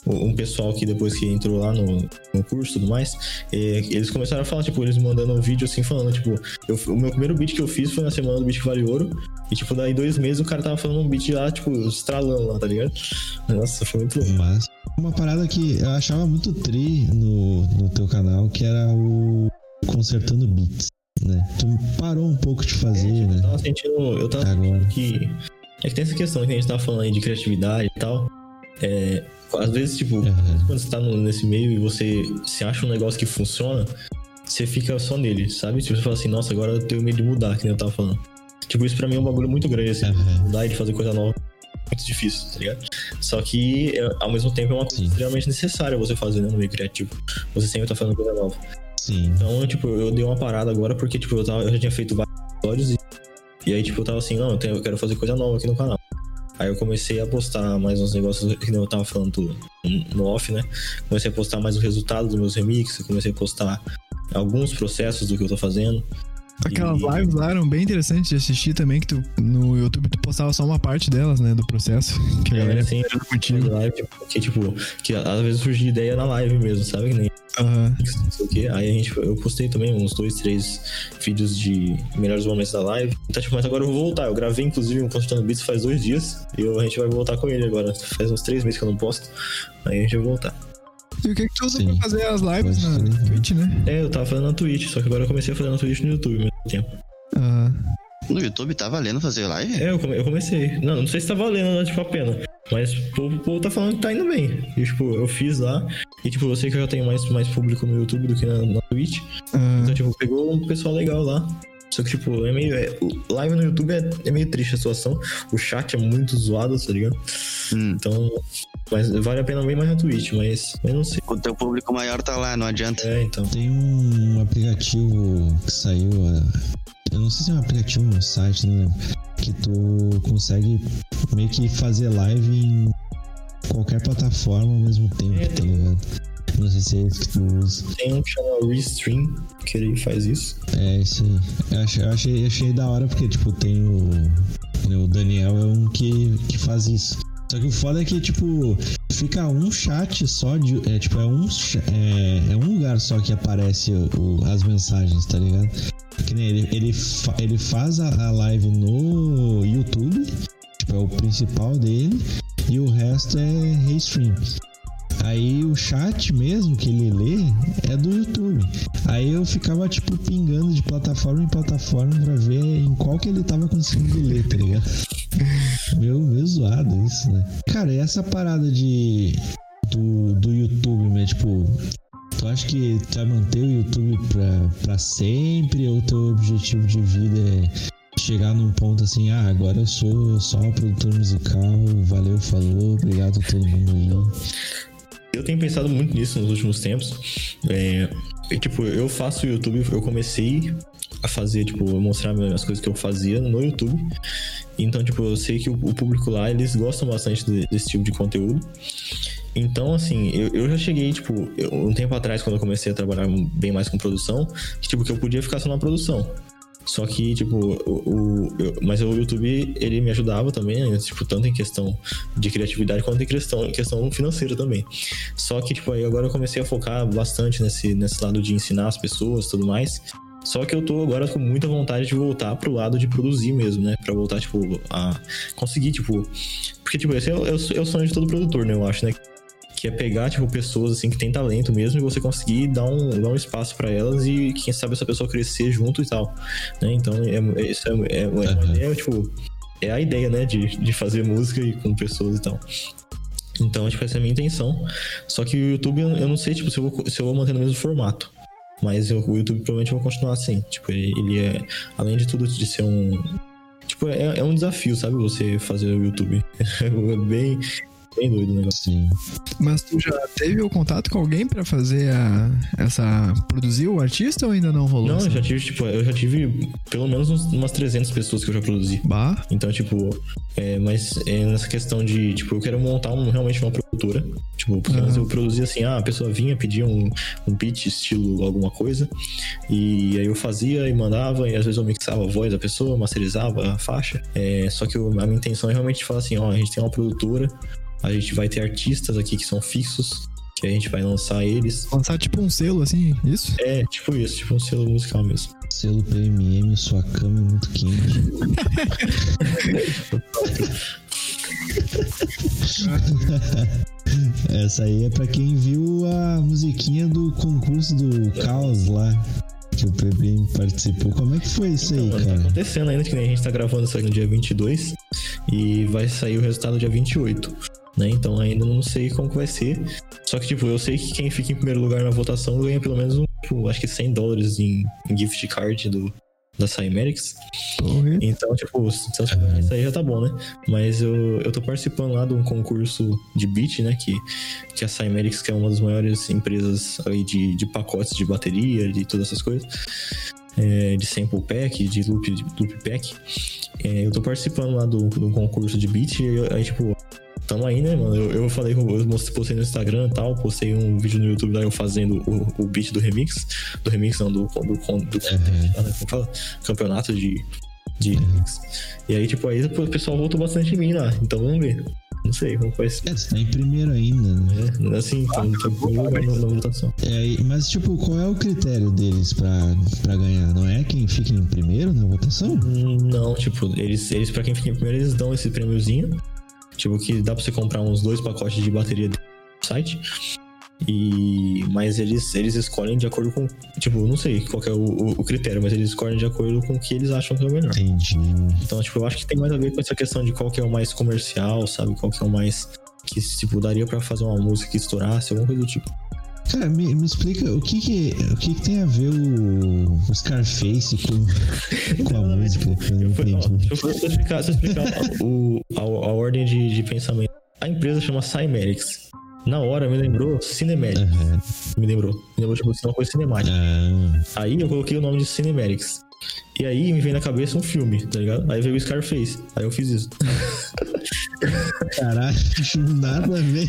um pessoal que depois que entrou lá no, no curso e tudo mais, é, eles começaram a falar, tipo, eles mandando um vídeo assim, falando, tipo, eu, o meu primeiro beat que eu fiz foi na semana do beat que vale ouro, e tipo, daí dois meses o cara tava falando um beat lá, tipo, estralando lá, tá ligado? Nossa, foi muito louco. Mas uma parada que eu achava muito tri no, no teu canal, que era o Consertando Beats, né? Tu parou um pouco de fazer, é, né? Eu tava sentindo, eu tava Agora. que... É que tem essa questão que a gente tava falando aí de criatividade e tal, é às vezes, tipo, uhum. quando você tá no, nesse meio e você se acha um negócio que funciona, você fica só nele, sabe? Tipo, você fala assim, nossa, agora eu tenho medo de mudar, que nem eu tava falando. Tipo, isso pra mim é um bagulho muito grande, assim, uhum. mudar e de fazer coisa nova. Muito difícil, tá ligado? Só que, é, ao mesmo tempo, é uma coisa Sim. extremamente necessária você fazer, né, no meio criativo. Você sempre tá fazendo coisa nova. Sim. Então, tipo, eu dei uma parada agora porque, tipo, eu, tava, eu já tinha feito vários episódios e, e aí, tipo, eu tava assim, não, eu, tenho, eu quero fazer coisa nova aqui no canal. Aí eu comecei a postar mais uns negócios que eu tava falando no off, né? Comecei a postar mais o resultado dos meus remixes, comecei a postar alguns processos do que eu tô fazendo. Aquelas e... lives lá eram bem interessantes de assistir também, que tu, no YouTube tu postava só uma parte delas, né, do processo. [laughs] Que a é, galera sim, contigo. Live, tipo, que, tipo, que às vezes surgia ideia na live mesmo, sabe? Que nem Uhum. Não sei o que. Aí a gente, eu postei também uns dois, três vídeos de melhores momentos da live. Então, tipo, mas agora eu vou voltar. Eu gravei, inclusive, um Consultando Beats faz dois dias. E eu, a gente vai voltar com ele agora. Faz uns três meses que eu não posto. Aí a gente vai voltar. E o que, que tu usa Sim. pra fazer as lives na Twitch, né? É, eu tava fazendo na Twitch, só que agora eu comecei a fazer na Twitch no YouTube mesmo tempo. Uhum. No YouTube tá valendo fazer live? É, eu, comecei. Não, não sei se tá valendo, né, tipo, a pena. Mas o povo, o povo tá falando que tá indo bem. E, tipo, eu fiz lá. E, tipo, eu sei que eu já tenho mais, mais público no YouTube do que na, na Twitch. Uhum. Então, tipo, pegou um pessoal legal lá. Só que, tipo, é meio. É, live no YouTube é, é, meio triste a situação. O chat é muito zoado, tá ligado? Hum. Então. Mas vale a pena bem mais na Twitch, mas eu não sei. O teu público maior tá lá, não adianta. É, então. Tem um aplicativo que saiu. Eu não sei se é um aplicativo, um site, não lembro. Que tu consegue meio que fazer live em qualquer plataforma ao mesmo tempo, é, tá ligado? Não sei se é esse que tu usa. Tem um que chama Restream, que ele faz isso. É, isso aí. Eu achei, eu achei, achei da hora porque, tipo, tem o. O Daniel é um que, que faz isso. Só que o foda é que, tipo, fica um chat só de. É, tipo, é um, é, é um lugar só que aparece o, as mensagens, tá ligado? Que nem ele, ele, fa, ele faz a, a live no YouTube, tipo, é o principal dele, e o resto é Restream. Aí o chat mesmo que ele lê é do YouTube. Aí eu ficava tipo pingando de plataforma em plataforma pra ver em qual que ele tava conseguindo ler, tá ligado? [laughs] Meu, meio zoado isso, né? Cara, e essa parada de. do, do YouTube, né? Tipo, Tu acha que tu vai manter o YouTube pra, pra sempre ou teu objetivo de vida é chegar num ponto assim, ah, agora eu sou só produtor musical, valeu, falou, obrigado a todo mundo aí. [laughs] Eu tenho pensado muito nisso nos últimos tempos. É, tipo, eu faço YouTube, eu comecei a fazer, tipo, mostrar as coisas que eu fazia no YouTube. Então, tipo, eu sei que o, o público lá, eles gostam bastante desse tipo de conteúdo. Então, assim, eu, eu já cheguei, tipo, eu, um tempo atrás, quando eu comecei a trabalhar bem mais com produção, que, tipo, que eu podia ficar só na produção. Só que, tipo, o, o eu, mas o YouTube, ele me ajudava também, né? tipo, tanto em questão de criatividade quanto em questão, em questão financeira também. Só que, tipo, aí agora eu comecei a focar bastante nesse, nesse lado de ensinar as pessoas tudo mais. Só que eu tô agora com muita vontade de voltar pro lado de produzir mesmo, né? Pra voltar, tipo, a conseguir, tipo. Porque, tipo, esse é, é, é o sonho de todo produtor, né? Eu acho, né? Que é pegar, tipo, pessoas, assim, que tem talento mesmo e você conseguir dar um, dar um espaço para elas e quem sabe essa pessoa crescer junto e tal, né? Então, é, é, isso é, é, é, é, tipo, é a ideia, né, de, de fazer música e com pessoas e tal. Então, tipo, essa é a minha intenção. Só que o YouTube, eu não sei, tipo, se eu vou, se eu vou manter no mesmo formato. Mas eu, o YouTube provavelmente vai continuar assim. Tipo, ele, ele é, além de tudo, de ser um, Tipo, é, é, um desafio, sabe? Você fazer o YouTube. [laughs] É bem, Bem doido o negócio. Sim. Mas tu já teve o contato com alguém pra fazer a, essa. produzir o artista ou ainda não rolou? Não, eu já tive, tipo, eu já tive pelo menos umas 300 pessoas que eu já produzi. Bah. Então, tipo, é, mas é nessa questão de, tipo, eu quero montar um, realmente uma produtora. Tipo, porque uhum. antes eu produzia assim, ah, a pessoa vinha, pedia um, um pitch estilo alguma coisa. E aí eu fazia e mandava, e às vezes eu mixava a voz da pessoa, masterizava a faixa. É, só que eu, a minha intenção é realmente falar assim, ó, a gente tem uma produtora a gente vai ter artistas aqui que são fixos, que a gente vai lançar eles. Lançar tipo um selo, assim, isso? É, tipo isso, tipo um selo musical mesmo. Selo PMM, sua cama é muito quente. [laughs] Essa aí é pra quem viu a musiquinha do concurso do Caos lá que o PBM participou. Como é que foi isso então, aí, cara? Tá acontecendo ainda que a gente tá gravando isso aí no dia 22 e vai sair o resultado dia 28 né? Então ainda não sei como que vai ser. Só que, tipo, eu sei que quem fica em primeiro lugar na votação ganha pelo menos um, tipo, acho que 100 dólares em, em gift card do, da Cymerics. Uhum. Então, tipo, isso aí já tá bom, né? Mas eu, eu tô participando lá de um concurso de beat, né? Que, que a Cymerics, que é uma das maiores empresas aí de, de pacotes de bateria, de todas essas coisas. É, de sample pack, de loop, de loop pack. É, eu tô participando lá do, do concurso de beat e aí, tipo, Tamo aí, né, mano? Eu, eu falei, eu postei no Instagram e tal, postei um vídeo no YouTube lá eu fazendo o, o beat do remix. Do remix, não, do, do, do, do, uhum. fala? Campeonato de, de uhum. remix. E aí, tipo, aí o pessoal voltou bastante em mim lá. Então vamos ver. Não sei como foi isso. É, você tá em primeiro ainda, né? É, assim, então, ah, tá na, na votação. É, mas, tipo, qual é o critério deles pra, pra ganhar? Não é quem fica em primeiro na votação? Hum, não, tipo, eles, eles pra quem fica em primeiro, eles dão esse prêmiozinho. Tipo, que dá pra você comprar uns dois pacotes de bateria no site. E, mas eles, eles escolhem de acordo com. Tipo, não sei qual é o, o, o, critério, mas eles escolhem de acordo com o que eles acham que é o melhor. Entendi. Então, tipo, eu acho que tem mais a ver com essa questão de qual que é o mais comercial, sabe? Qual que é o mais. Que, tipo, daria pra fazer uma música que estourasse, alguma coisa do tipo. Cara, me, me explica o que que, o que que tem a ver o, o Scarface com, [laughs] com a música? Eu não entendi. Deixa eu explicar, deixa eu explicar o, a, a ordem de, de pensamento. A empresa chama Cymerics. Na hora me lembrou Cinematics. Uhum. Me lembrou. Me lembrou, tipo, uma coisa cinemática. Uhum. Aí eu coloquei o nome de Cinematics. E aí me veio na cabeça um filme, tá ligado? Aí veio o Scarface. Aí eu fiz isso. [laughs] Caralho, nada a ver.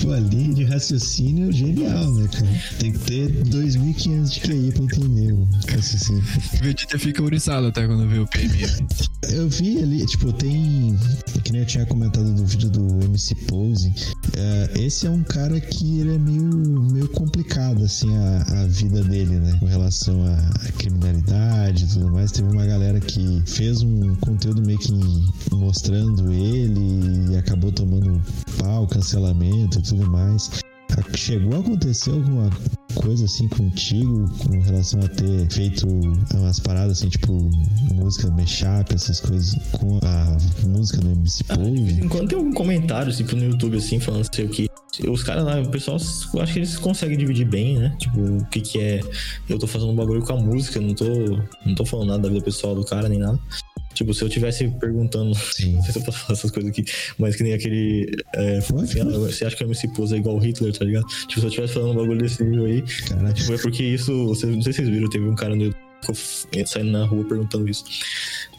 Pô, a linha de raciocínio genial, né, cara? Tem que ter 2.500 de QI pra entender o raciocínio. O Vegeta fica uriçado até quando vê o PMI. Eu vi ali, tipo, tem. Que nem eu tinha comentado no vídeo do MC Pose. É, esse é um cara que ele é meio, meio complicado, assim, a, a vida dele, né? Com relação à criminalidade e tudo mais. Teve uma galera que fez um conteúdo meio que mostrando ele e acabou tomando pau, cancelamento e tudo mais. Chegou a acontecer alguma coisa assim contigo com relação a ter feito umas paradas assim, tipo música mashup, essas coisas com a música do MC? Ah, em quando tem algum comentário tipo no YouTube assim falando sei o que. Os caras lá, o pessoal, acho que eles conseguem dividir bem, né? Tipo, o que que é. Eu tô fazendo um bagulho com a música, não tô, não tô falando nada da vida pessoal do cara nem nada. Tipo, se eu tivesse perguntando, [laughs] Sim. não sei se eu posso falar essas coisas aqui, mas que nem aquele. É, assim, ah, você acha que a MC Pose é igual Hitler, tá ligado? Tipo, se eu tivesse falando um bagulho desse nível aí, Caraca. tipo, é porque isso. não sei se vocês viram, teve um cara no ficou saindo na rua perguntando isso.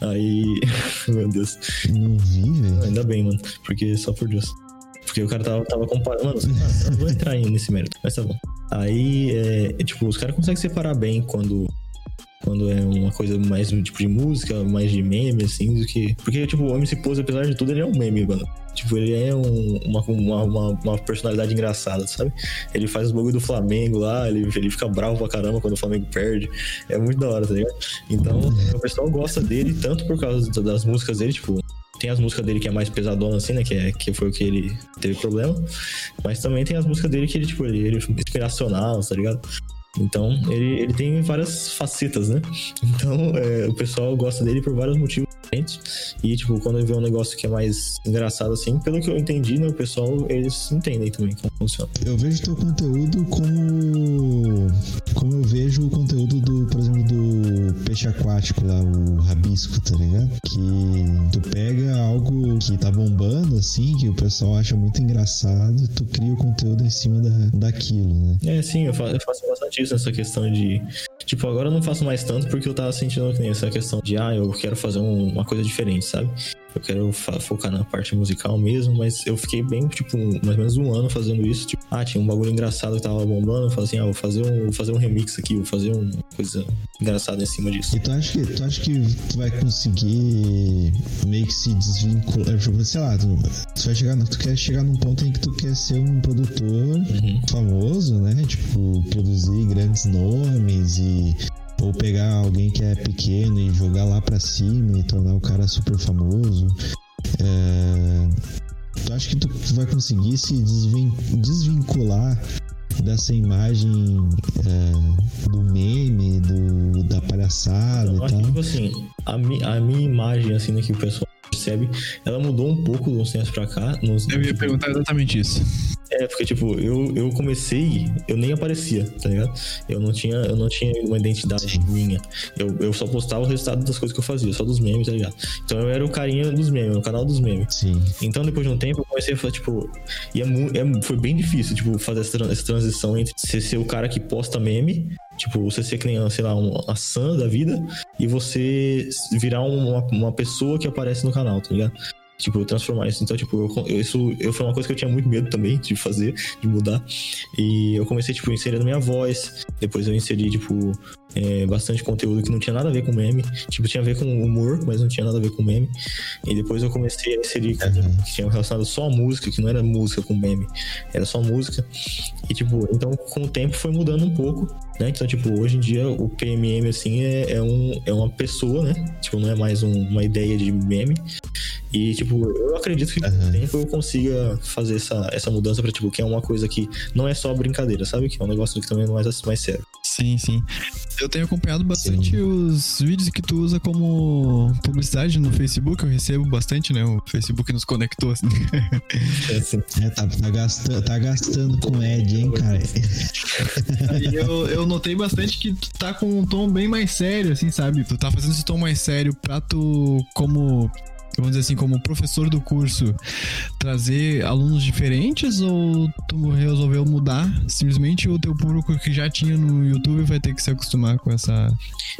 Aí. [laughs] Meu Deus. Não vi, velho. Ainda bem, mano. Porque só por Deus. Porque o cara tava, tava comparando. Mano, não vou entrar aí nesse mérito, mas tá bom. Aí, é, tipo, os caras conseguem separar bem quando quando é uma coisa mais tipo de música, mais de meme, assim, do que. Porque, tipo, o MC Pose, apesar de tudo, ele é um meme, mano. Tipo, ele é um, uma, uma, uma, uma, personalidade engraçada, sabe? Ele faz os bagulho do Flamengo lá, ele, ele fica bravo pra caramba quando o Flamengo perde. É muito da hora, tá ligado? Então, o pessoal gosta dele tanto por causa das músicas dele, tipo, tem as músicas dele que é mais pesadona, assim, né? Que, é, que foi o que ele teve problema. Mas também tem as músicas dele que ele, tipo, ele, ele é inspiracional, tá ligado? Então, ele, ele tem várias facetas, né? [laughs] Então, é, o pessoal gosta dele por vários motivos diferentes. E, tipo, quando vê um negócio que é mais engraçado assim, pelo que eu entendi, né? O pessoal, eles entendem também como funciona. Eu vejo teu conteúdo como. Como eu vejo o conteúdo do, por exemplo, do peixe aquático lá, o rabisco, tá ligado? Que tu pega algo que tá bombando, assim, que o pessoal acha muito engraçado, e tu cria o conteúdo em cima da, daquilo, né? É, sim, eu faço, eu faço bastante isso, essa questão de. Tipo, agora eu não faço mais tanto porque eu tava sentindo que nem essa questão de, ah, eu quero fazer um, uma coisa diferente, sabe? Eu quero focar na parte musical mesmo, mas eu fiquei bem, tipo, mais ou menos um ano fazendo isso. Tipo, ah, tinha um bagulho engraçado que tava bombando. Eu falei assim, ah, vou fazer um, vou fazer um remix aqui, vou fazer uma coisa engraçada em cima disso. E tu acha que tu, acha que tu vai conseguir meio que se desvincular? Tipo, sei lá, tu, tu vai chegar, tu quer chegar num ponto em que tu quer ser um produtor uhum. famoso, né? Tipo, produzir grandes nomes e ou pegar alguém que é pequeno e jogar lá para cima e tornar o cara super famoso. É... Tu acha que tu vai conseguir se desvincular dessa imagem é, do meme, do, da palhaçada Eu e tal? tipo assim, a, mi, a minha imagem, assim, né, que o pessoal percebe, ela mudou um pouco do uns tempos pra cá. Nos... Eu ia perguntar exatamente isso. É, porque, tipo, eu, eu comecei, eu nem aparecia, tá ligado? Eu não tinha, eu não tinha uma identidade minha. Eu, eu só postava o resultado das coisas que eu fazia, só dos memes, tá ligado? Então eu era o carinha dos memes, o canal dos memes. Sim. Então, depois de um tempo, eu comecei a falar, tipo, e é, é, foi bem difícil, tipo, fazer essa, essa transição entre você ser o cara que posta meme Tipo, você ser que nem, sei lá, uma Sam da vida e você virar uma, uma pessoa que aparece no canal, tá ligado? Tipo, transformar isso. Então, tipo, eu, isso eu, foi uma coisa que eu tinha muito medo também de fazer, de mudar. E eu comecei, tipo, inserindo minha voz. Depois eu inseri, tipo, é, bastante conteúdo que não tinha nada a ver com meme. Tipo, tinha a ver com humor, mas não tinha nada a ver com meme. E depois eu comecei a inserir uhum. que tinha relacionado só a música, que não era música com meme, era só música. E, tipo, então com o tempo foi mudando um pouco, né? Então, tipo, hoje em dia o PMM, assim, é, é, um, é uma pessoa, né? Tipo, não é mais um, uma ideia de meme. E, tipo, eu acredito que com o tempo eu consiga fazer essa, essa mudança pra, tipo, que é uma coisa que não é só brincadeira, sabe? Que é um negócio que também não é mais sério. Sim, sim. Eu tenho acompanhado bastante sim. os vídeos que tu usa como publicidade no Facebook. Eu recebo bastante, né? O Facebook nos conectou, assim. É, assim. é tá, tá, gastando, tá gastando com Ed, hein, cara? Eu, eu notei bastante que tu tá com um tom bem mais sério, assim, sabe? Tu tá fazendo esse tom mais sério pra tu, como vamos dizer assim, como professor do curso, trazer alunos diferentes ou tu resolveu mudar? Simplesmente o teu público que já tinha no YouTube vai ter que se acostumar com essa.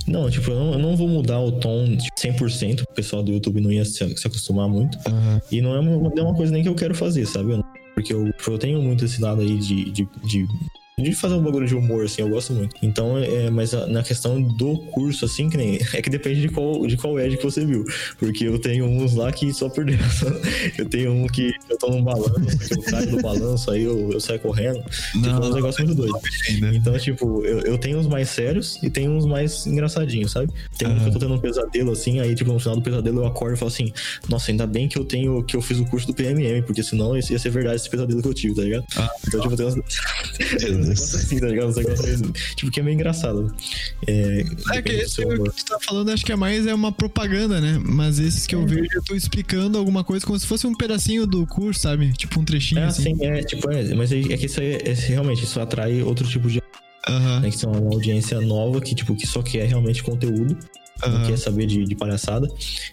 Não, tipo, eu não, eu não vou mudar o tom de 100%, o pessoal do YouTube não ia se, se acostumar muito. Uhum. E não é uma, é uma coisa nem que eu quero fazer, sabe? Porque eu, eu tenho muito esse lado aí de, de, de de fazer um bagulho de humor, assim, eu gosto muito. Então, é, mas na questão do curso, assim, que nem. [laughs] É que depende de qual, de qual Ed que você viu. Porque eu tenho uns lá que só por Deus. [laughs] eu tenho um que eu tô num balanço, eu saio do balanço, aí eu, eu saio correndo. Não, tipo, um negócio muito doido. Então, tipo, eu, eu tenho uns mais sérios e tenho uns mais engraçadinhos, sabe? Tem um que eu tô tendo um pesadelo, assim, aí, tipo, no final do pesadelo eu acordo e falo assim, nossa, ainda bem que eu tenho, que eu fiz o curso do PMM, porque senão ia ser verdade esse pesadelo que eu tive, tá ligado? Ah, então, tipo, tem uns. [laughs] negócio assim, [laughs] tá ligado? tipo, que é meio engraçado. É, é que esse que tu tá falando, acho que é mais é uma propaganda, né? Mas esses que eu é. vejo, eu tô explicando alguma coisa como se fosse um pedacinho do curso, sabe? Tipo um trechinho. É, assim, assim é, tipo, é, mas é, é que isso aí, é, realmente, isso atrai outro tipo de. Uhum. Né, que são uma audiência nova que, tipo, que só quer realmente conteúdo uhum. não quer saber de, de, palhaçada.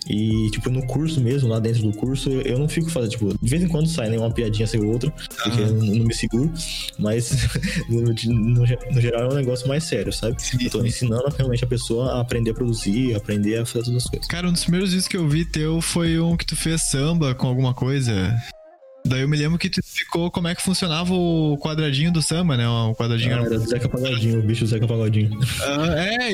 E, tipo, no curso mesmo, lá dentro do curso, eu, eu não fico fazendo, tipo, de vez em quando sai né, uma piadinha sem outra, porque uhum. eu não, me seguro, mas [laughs] no, no, no, geral é um negócio mais sério, sabe? Sim, eu tô ensinando realmente a pessoa a aprender a produzir, a aprender a fazer todas as coisas. Cara, um dos primeiros vídeos que eu vi teu foi um que tu fez samba com alguma coisa. Daí eu me lembro que tu explicou como é que funcionava o quadradinho do samba, né? O quadradinho ah, era... do Zeca Pagodinho, o bicho Zeca Pagodinho. Ah, é,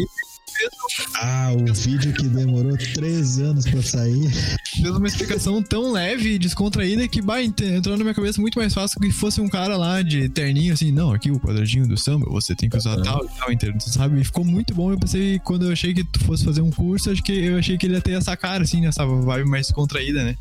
ah, o vídeo que demorou três anos pra sair. Fez uma explicação tão leve e descontraída que bah, entrou na minha cabeça muito mais fácil que fosse um cara lá de terninho, assim, não, aqui o quadradinho do samba, você tem que usar tal e tal, inteiro, sabe? E ficou muito bom. Eu pensei, quando eu achei que tu fosse fazer um curso, acho que eu achei que ele ia ter essa cara, assim, nessa vibe mais descontraída, né?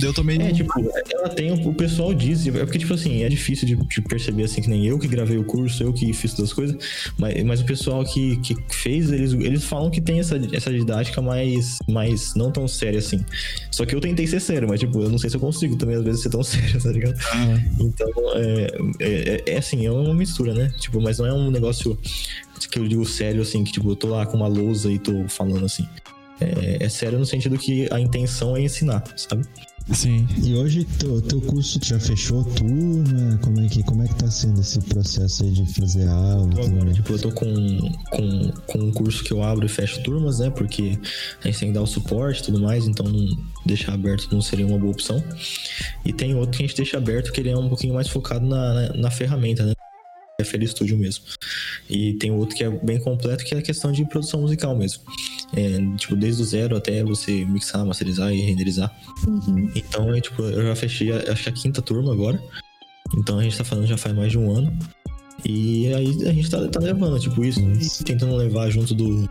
Eu também. É, tipo, ela tem, o pessoal diz, é porque, tipo assim, é difícil de, de, perceber assim, que nem eu que gravei o curso, eu que fiz todas as coisas, mas, mas o pessoal que, que fez, eles, eles falam que tem essa, essa didática mais, mais não tão séria assim. Só que eu tentei ser sério, mas, tipo, eu não sei se eu consigo também, às vezes, ser tão [laughs] sério, tá ligado? Ah. Então, é, é, é, assim, é uma mistura, né? Tipo, mas não é um negócio que eu digo sério, assim, que, tipo, eu tô lá com uma lousa e tô falando assim. É, é sério no sentido que a intenção é ensinar, sabe? Sim. E hoje teu, teu curso já fechou turma? Como é que como é que tá sendo esse processo aí de fazer aula? Agora, tipo, eu tô com, com, com um curso que eu abro e fecho turmas, né? Porque a gente tem que dar o suporte e tudo mais, então deixar aberto não seria uma boa opção. E tem outro que a gente deixa aberto que ele é um pouquinho mais focado na, na, na ferramenta, né? FL Studio mesmo. E tem outro que é bem completo, que é a questão de produção musical mesmo. É, tipo, desde o zero até você mixar, masterizar e renderizar. Uhum. Então, é, tipo, eu já fechei, acho que a quinta turma agora. Então a gente tá falando já faz mais de um ano. E aí a gente tá, tá levando, tipo, isso, tentando levar junto do,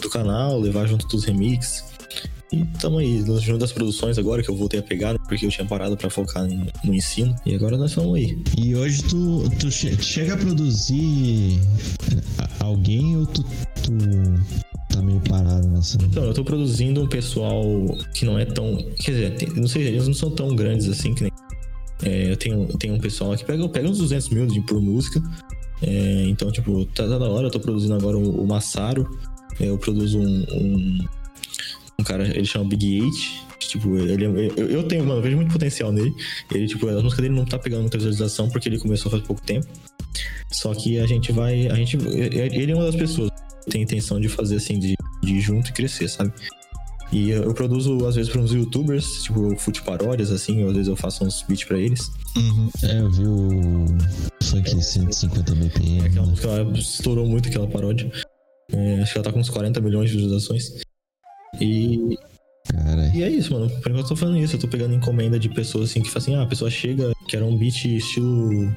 do canal, levar junto dos remixes. E tamo aí, junto das produções agora, que eu voltei a pegar, né, porque eu tinha parado para focar no ensino. E agora nós estamos aí. E hoje tu, tu chega a produzir alguém ou tu, tu tá meio parado nessa? Então, eu tô produzindo um pessoal que não é tão. Quer dizer, não sei, eles não são tão grandes assim que nem. É, eu tenho, eu tenho um pessoal que pega, pega uns 200 mil por música. É, então, tipo, tá, tá, da hora. Eu tô produzindo agora o, o Massaro. É, eu produzo um, um um cara, ele chama Big Eight. Tipo, ele, é, eu, eu tenho, mano, eu vejo muito potencial nele. Ele, tipo, a música dele não tá pegando muita visualização porque ele começou faz pouco tempo. Só que a gente vai. A gente, ele é uma das pessoas tem intenção de fazer assim, de, de ir junto e crescer, sabe? E eu, eu produzo, às vezes, para uns youtubers, tipo, fute paródias, assim, ou às vezes eu faço uns beats pra eles. Uhum. É, eu vi o Funk 150 BPM. Aquela música ela estourou muito aquela paródia. É, acho que ela tá com uns 40 milhões de visualizações. E. Cara. E é isso, mano. Por enquanto eu tô falando isso. Eu tô pegando encomenda de pessoas assim que fazem, assim, ah, a pessoa chega, que era um beat estilo.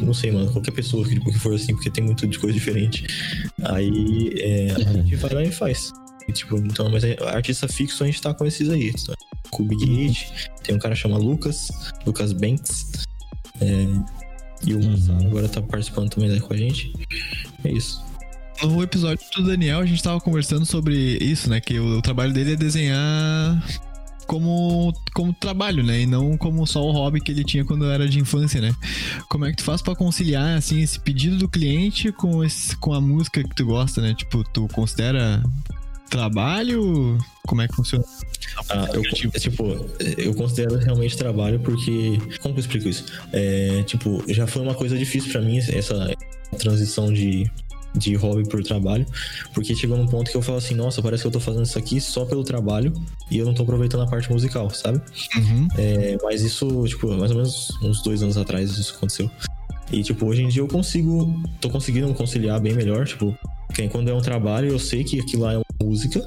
Não sei, mano, qualquer pessoa que, que for assim, porque tem muito de coisa diferente. Aí é, a gente vai lá e faz. E, tipo, então, mas é, artista fixo a gente tá com esses aí. Com o Big Hit, tem um cara chamado Lucas, Lucas Banks. É, E o Massaro uhum. agora tá participando também né, com a gente. É isso. No episódio do Daniel, a gente tava conversando sobre isso, né? Que o, o trabalho dele é desenhar como, como trabalho, né? E não como só o hobby que ele tinha quando era de infância, né? Como é que tu faz para conciliar, assim, esse pedido do cliente com, esse, com a música que tu gosta, né? Tipo, tu considera trabalho? Como é que funciona? Ah, eu, tipo, eu considero realmente trabalho porque. Como que eu explico isso? É, tipo, já foi uma coisa difícil para mim essa transição de de hobby por trabalho, porque chegou num ponto que eu falo assim, nossa, parece que eu tô fazendo isso aqui só pelo trabalho e eu não tô aproveitando a parte musical, sabe? Uhum. É, mas isso, tipo, mais ou menos uns dois anos atrás isso aconteceu. E, tipo, hoje em dia eu consigo, tô conseguindo conciliar bem melhor, tipo, quando é um trabalho eu sei que aquilo lá é uma música,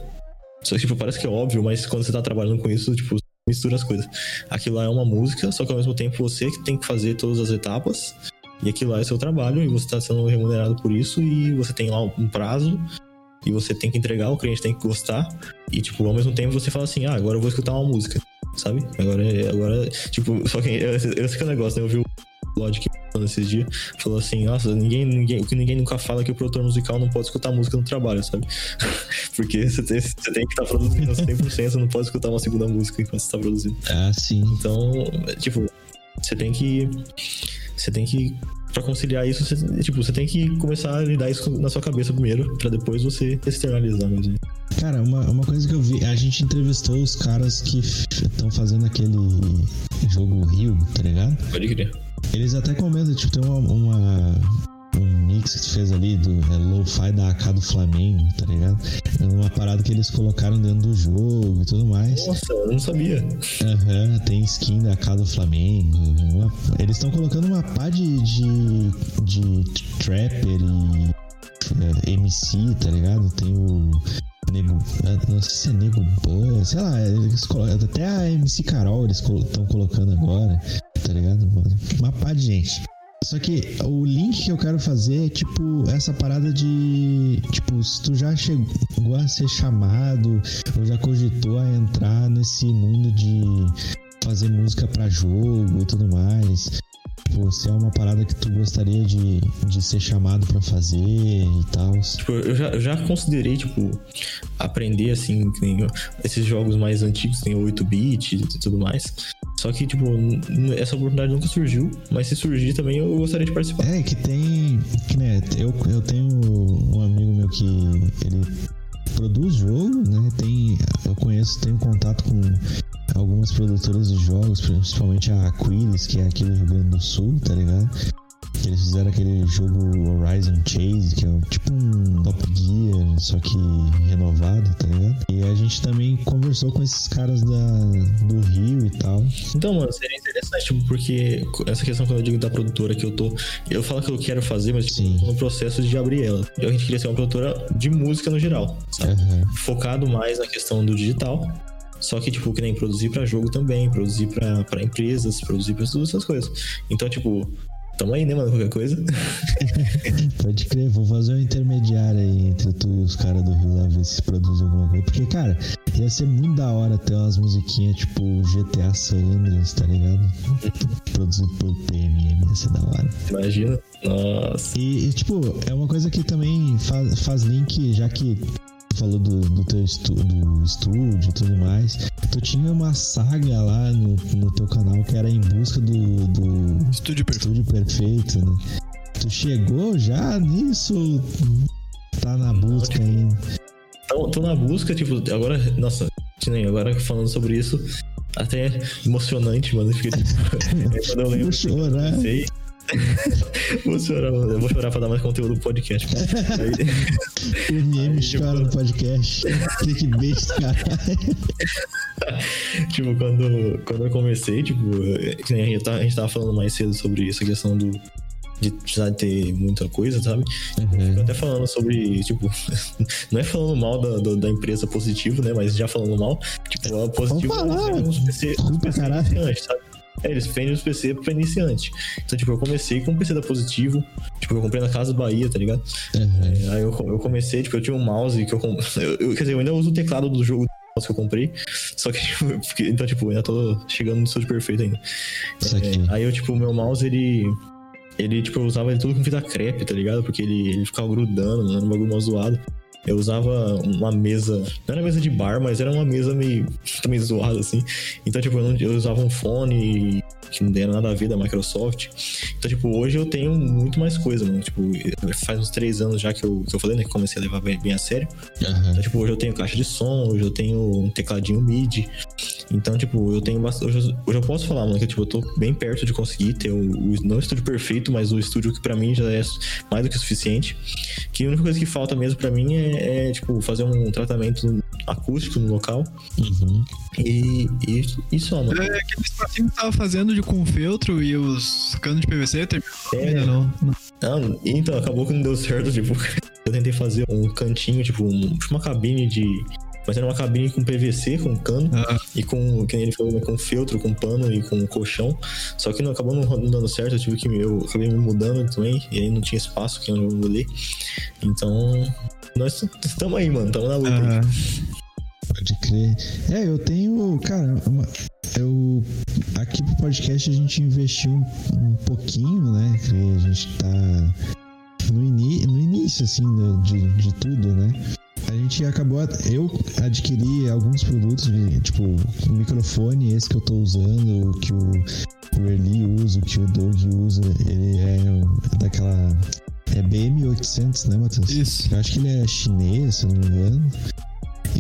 só que, tipo, parece que é óbvio, mas quando você tá trabalhando com isso, tipo, mistura as coisas. Aquilo lá é uma música, só que ao mesmo tempo você que tem que fazer todas as etapas e aquilo lá é seu trabalho e você está sendo remunerado por isso e você tem lá um prazo e você tem que entregar, o cliente tem que gostar e, tipo, ao mesmo tempo você fala assim, ah, agora eu vou escutar uma música, sabe? Agora, agora tipo, só que esse que é o negócio, né? Eu vi o Logic falando esses dias, falou assim, nossa, ninguém, ninguém, o que ninguém nunca fala é que o produtor musical não pode escutar música no trabalho, sabe? [laughs] Porque você tem, você tem que estar tá produzindo 100%, você não pode escutar uma segunda música enquanto você está produzindo. Ah, sim. Então, tipo, você tem que você tem que para conciliar isso, você, tipo, você tem que começar a lidar isso na sua cabeça primeiro, para depois você externalizar mesmo. Cara, uma, uma coisa que eu vi, a gente entrevistou os caras que estão fazendo aquele jogo Rio, tá ligado? Pode crer. Eles até comentam, tipo, tem uma, uma um mix que tu fez ali do é, Lo-Fi da AK do Flamengo, tá ligado? É uma parada que eles colocaram dentro do jogo e tudo mais. Nossa, eu não sabia. Aham, uhum, tem skin da AK do Flamengo. Uma... Eles estão colocando uma pá de, de, de trapper e é, MC, tá ligado? Tem o Nego. É, não sei se é Nego Boa, sei lá, eles colocam, até a MC Carol eles estão colocando agora, tá ligado? Uma pá de gente. Só que o link que eu quero fazer é tipo essa parada de. Tipo, se tu já chegou a ser chamado ou já cogitou a entrar nesse mundo de fazer música para jogo e tudo mais. Tipo, se é uma parada que tu gostaria de, de ser chamado para fazer e tal. Tipo, eu já, eu já considerei, tipo, aprender assim, esses jogos mais antigos, tem 8-bit e tudo mais. Só que, tipo, essa oportunidade nunca surgiu, mas se surgir também eu gostaria de participar. É, que tem. Que, né, eu, eu tenho um amigo meu que ele produz jogo, né? Tem, eu conheço, tenho contato com algumas produtoras de jogos, principalmente a Aquiles, que é aqui do Rio Grande do Sul, tá ligado? Eles fizeram aquele jogo Horizon Chase, que é tipo um Top Gear, só que renovado, tá ligado? E a gente também conversou com esses caras da, do Rio e tal. Então, mano, seria interessante, tipo, porque essa questão quando eu digo da produtora que eu tô. Eu falo que eu quero fazer, mas tipo, tô no processo de abrir ela. E a gente queria ser uma produtora de música no geral, sabe? Uhum. Focado mais na questão do digital. Só que, tipo, que nem produzir para jogo também, produzir para empresas, produzir pra todas essas coisas. Então, tipo, Tamo aí, né, mano? Qualquer coisa. [laughs] Pode crer, vou fazer um intermediário aí entre tu e os caras do Rio lá, ver se produz alguma coisa. Porque, cara, ia ser muito da hora ter umas musiquinhas tipo GTA San Andreas, tá ligado? Produzido pelo PMM, ia ser da hora. Imagina. Nossa. E, e, tipo, é uma coisa que também faz, faz link, já que falou do, do teu estu, do estúdio e tudo mais. Tu tinha uma saga lá no, no teu canal que era em busca do, do estúdio, perfeito. estúdio perfeito, né? Tu chegou já nisso? Tá na busca Não, tipo, ainda? Tô, tô, na busca, tipo, agora, nossa, nem agora falando sobre isso, até emocionante, mano. Fica, tipo, [laughs] [laughs] quando eu lembro. Vou chorar. Sei, vou chorar, eu vou chorar pra dar mais conteúdo no podcast. Aí... o chora no podcast. Clickbait, caralho. [laughs] tipo, quando, quando eu comecei, tipo, a gente, tá, a gente tava falando mais cedo sobre essa questão do, de precisar ter muita coisa, sabe? Uhum. até falando sobre, tipo, [laughs] não é falando mal da, da, da, empresa positivo, né? Mas já falando mal, tipo, a positivo falar, é um PC, um PC sabe? É, eles vendem os PC pra iniciante. Então, tipo, eu comecei com um PC da Positivo. Tipo, eu comprei na Casa Bahia, tá ligado? Uhum. É, aí eu, eu comecei, tipo, eu tinha um mouse que eu, [laughs] eu, eu Quer dizer, eu ainda uso o teclado do jogo que eu comprei. Só que, [laughs] tipo, então, tipo, ainda tô chegando no estúdio perfeito ainda. É, aí eu, tipo, o meu mouse, ele. ele, tipo, eu usava ele tudo com fita crepe, tá ligado? Porque ele, ele ficava grudando, era um bagulho mal zoado. Eu usava uma mesa, não era mesa de bar, mas era uma mesa meio, meio zoada, assim. Então, tipo, eu, não, eu usava um fone que não era nada a ver da Microsoft. Então, tipo, hoje eu tenho muito mais coisa, mano. Tipo, faz uns três anos já que eu, que eu falei, né? Que comecei a levar bem, bem a sério. Uhum. Então, tipo, hoje eu tenho caixa de som, hoje eu tenho um tecladinho MIDI. Então, tipo, eu tenho bastante. Hoje, hoje, eu posso falar, mano, que tipo, eu tô bem perto de conseguir ter o, o, não o estúdio perfeito, mas o estúdio que pra mim já é mais do que suficiente. Que a única coisa que falta mesmo pra mim é, é tipo, fazer um tratamento acústico no local. Uhum. E, e, e só, mano. É aquele espacinho que tava fazendo de, com feltro e os canos de PVC, terminou? É, não, não. não, então, acabou que não deu certo, tipo. [laughs] Eu tentei fazer um cantinho, tipo, um, tipo uma cabine de mas era uma cabine com PVC, com cano, ah. e com, que ele falou, né, com feltro, com pano e com colchão. Só que não acabou não, não dando certo, eu tive que eu acabei me mudando também, e aí não tinha espaço onde eu mudei. Então, nós estamos aí, mano, estamos na luta ah. Pode crer. É, eu tenho, cara, uma, eu aqui pro podcast a gente investiu um, um pouquinho, né? A gente tá no, ini, no início, assim, de, de tudo, né? a gente acabou. Eu adquiri alguns produtos, tipo, o microfone, esse que eu tô usando, que o, o Erli usa, que o Doug usa, ele é daquela. É BM800, né, Matheus? Isso. Eu acho que ele é chinês, se eu não me engano.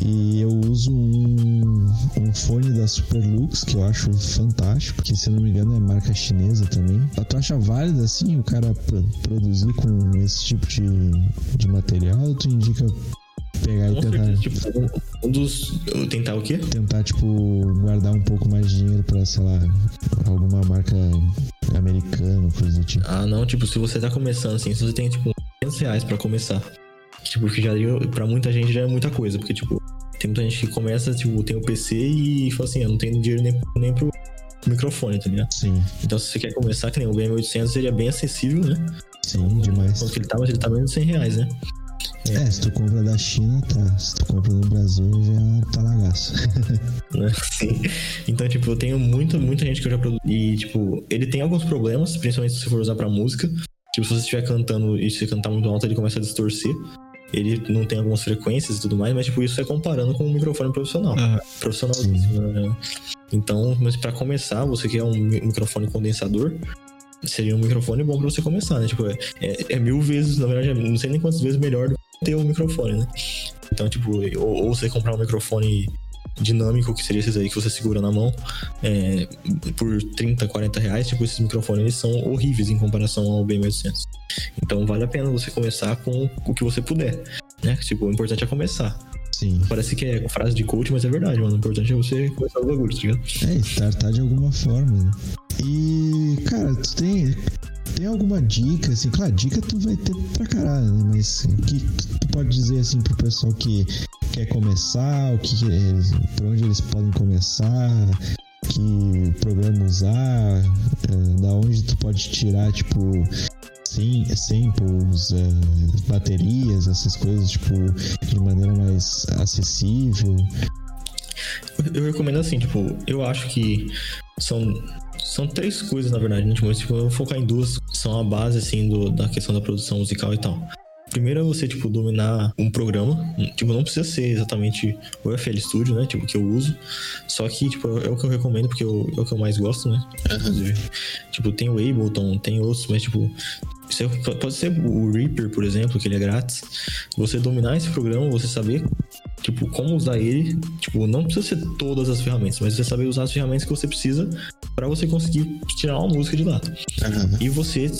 E eu uso um, um fone da Superlux, que eu acho fantástico, que se eu não me engano é marca chinesa também. Tu acha válido assim o cara produzir com esse tipo de, de material? Tu indica pegar e tentar. tipo, um dos. Tentar o quê? Tentar, tipo, guardar um pouco mais de dinheiro pra, sei lá, alguma marca americana, coisa do tipo. Ah, não, tipo, se você tá começando assim, se você tem, tipo, 500 reais pra começar. Tipo, que já pra muita gente já é muita coisa, porque, tipo, tem muita gente que começa, tipo, tem o PC e fala assim, eu não tenho dinheiro nem, nem pro microfone, tá ligado? Sim. Então, se você quer começar, que nem o BM800 seria bem acessível, né? Sim, demais. Quanto que ele tá, mas ele tá menos de 100 reais, né? É, se tu compra da China, tá. Se tu compra no Brasil, já tá lagaço. [laughs] Né? Sim. Então, tipo, eu tenho muita, muita gente que eu já produzi. E, tipo, ele tem alguns problemas, principalmente se você for usar pra música. Tipo, se você estiver cantando e se cantar muito alto, ele começa a distorcer. Ele não tem algumas frequências e tudo mais, mas, tipo, isso é comparando com um microfone profissional. Uhum. Profissionalíssimo, né? Então, mas pra começar, você quer um microfone condensador, seria um microfone bom pra você começar, né? Tipo, é, é, é mil vezes, na verdade, não sei nem quantas vezes melhor do ter um microfone, né? Então, tipo, ou, ou você comprar um microfone dinâmico, que seria esses aí que você segura na mão, é, por 30, 40 reais, tipo, esses microfones eles são horríveis em comparação ao BM800. Então vale a pena você começar com o que você puder, né? Tipo, o importante é começar. Sim. Parece que é frase de coach, mas é verdade, mano. O importante é você começar o bagulho, tá ligado? É, startar de alguma forma, né? E, cara, tu tem tem alguma dica, assim, claro, dica tu vai ter pra caralho, né? Mas o que tu pode dizer, assim, pro pessoal que quer começar, o que, por onde eles podem começar, que programa usar, é, da onde tu pode tirar, tipo, sim, samples, é, baterias, essas coisas, tipo, de maneira mais acessível. Eu recomendo assim, tipo, eu acho que são são três coisas, na verdade, né? Tipo, eu vou focar em duas, são a base, assim, do, da questão da produção musical e tal. Primeiro é você, tipo, dominar um programa. Tipo, não precisa ser exatamente o FL Studio, né? Tipo, que eu uso. Só que, tipo, é o que eu recomendo, porque eu, é o que eu mais gosto, né? Inclusive. Tipo, tem o Ableton, tem outros, mas, tipo, você, pode ser o Reaper, por exemplo, que ele é grátis. Você dominar esse programa, você saber, tipo, como usar ele. Tipo, não precisa ser todas as ferramentas, mas você saber usar as ferramentas que você precisa para você conseguir tirar uma música de lá. Uhum. E você,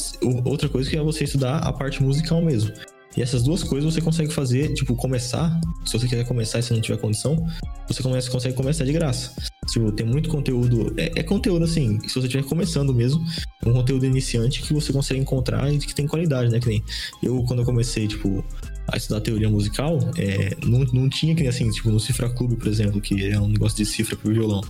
outra coisa que é você estudar a parte musical mesmo. E essas duas coisas você consegue fazer, tipo, começar. Se você quiser começar e se não tiver condição, você começa, consegue começar de graça. Tipo, tem muito conteúdo. É, é, conteúdo assim, se você estiver começando mesmo, um conteúdo iniciante que você consegue encontrar e que tem qualidade, né? Que nem eu, quando eu comecei, tipo, a estudar teoria musical, é, não, não tinha que assim, tipo, no Cifra Clube, por exemplo, que é um negócio de cifra pro violão.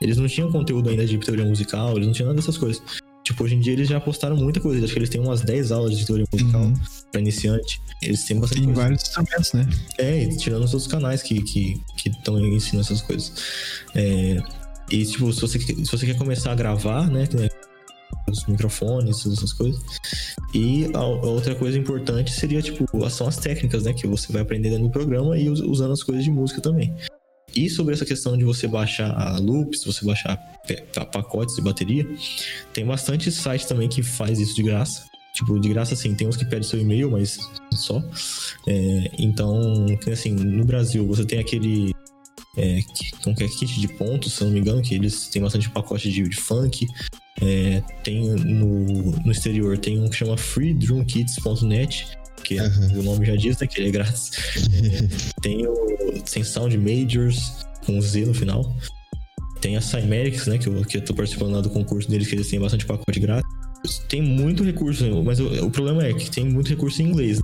Eles não tinham conteúdo ainda de teoria musical, eles não tinham nada dessas coisas. Tipo, hoje em dia eles já postaram muita coisa. Acho que eles têm umas 10 aulas de teoria musical uhum. pra iniciante. Eles têm bastante Tem coisa. vários instrumentos, né? É, tirando os outros canais que estão que, que ensinando essas coisas. É, e, tipo, se você, se você quer começar a gravar, né? Os microfones, essas coisas. E a, a, outra coisa importante seria, tipo, são as técnicas, né? Que você vai aprender dentro do programa e usando as coisas de música também. E sobre essa questão de você baixar loops, você baixar pacotes de bateria, tem bastante site também que faz isso de graça. Tipo, de graça assim, tem uns que pedem seu e-mail, mas só. É, então, assim, no Brasil você tem aquele. É, é kit de pontos, se não me engano, que eles têm bastante pacote de, de funk. É, tem no, no exterior tem um que chama freedrumkits.net, que uhum. o nome já diz, né? Que ele é grátis. [laughs] tem o tem Sound Majors com Z no final. Tem a Cymerics, né? Que eu, que eu tô participando lá do concurso deles, que eles têm bastante pacote grátis. Tem muito recurso, mas o, o problema é que tem muito recurso em inglês.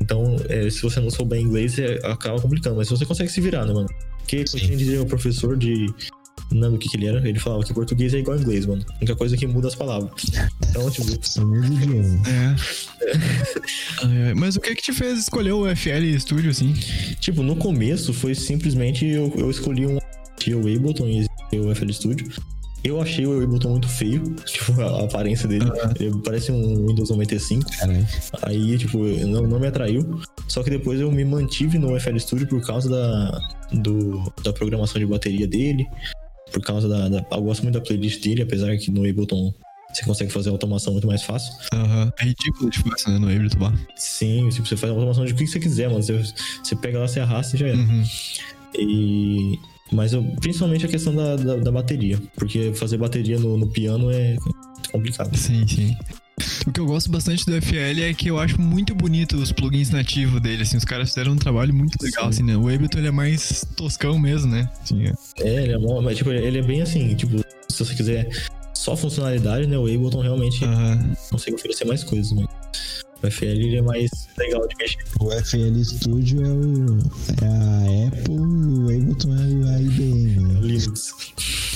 Então, é, se você não souber inglês, é, acaba complicando. Mas você consegue se virar, né, mano? Porque, como dizer, o professor de não lembro o que, que ele era. Ele falava que português é igual inglês, mano. A única coisa é que muda as palavras. Então, tipo. é. Mas o que que te fez escolher o FL Studio, assim? Tipo, no começo foi simplesmente eu, eu escolhi um o Ableton e o FL Studio. Eu achei o Ableton muito feio, [laughs] tipo, a aparência dele. Uhum. Ele parece um Windows 95. Caramba. Aí, tipo, não, não me atraiu. Só que depois eu me mantive no FL Studio por causa da, do, da programação de bateria dele por causa da, da, Eu gosto muito da playlist dele, apesar que no Ableton você consegue fazer automação muito mais fácil. Aham. Uhum. É ridículo de fácil, né? No Ableton Bar. Sim, tipo, você faz a automação de o que você quiser, mano. Você, você pega lá, você arrasta e já era. Uhum. E. Mas eu, principalmente a questão da, da, da, bateria. Porque fazer bateria no, no piano é complicado. Sim, sim. O que eu gosto bastante do FL é que eu acho muito bonito os plugins nativos dele, assim, os caras fizeram um trabalho muito legal, Sim. assim, né? O Ableton ele é mais toscão mesmo, né? Sim, é. é, ele é bom, mas tipo, ele é bem assim, tipo, se você quiser só funcionalidade, né? O Ableton realmente uhum. consegue oferecer mais coisas, mas o FL ele é mais legal de mexer. O FL Studio é, o, é a Apple e o Ableton é a IBM. Né? Linux.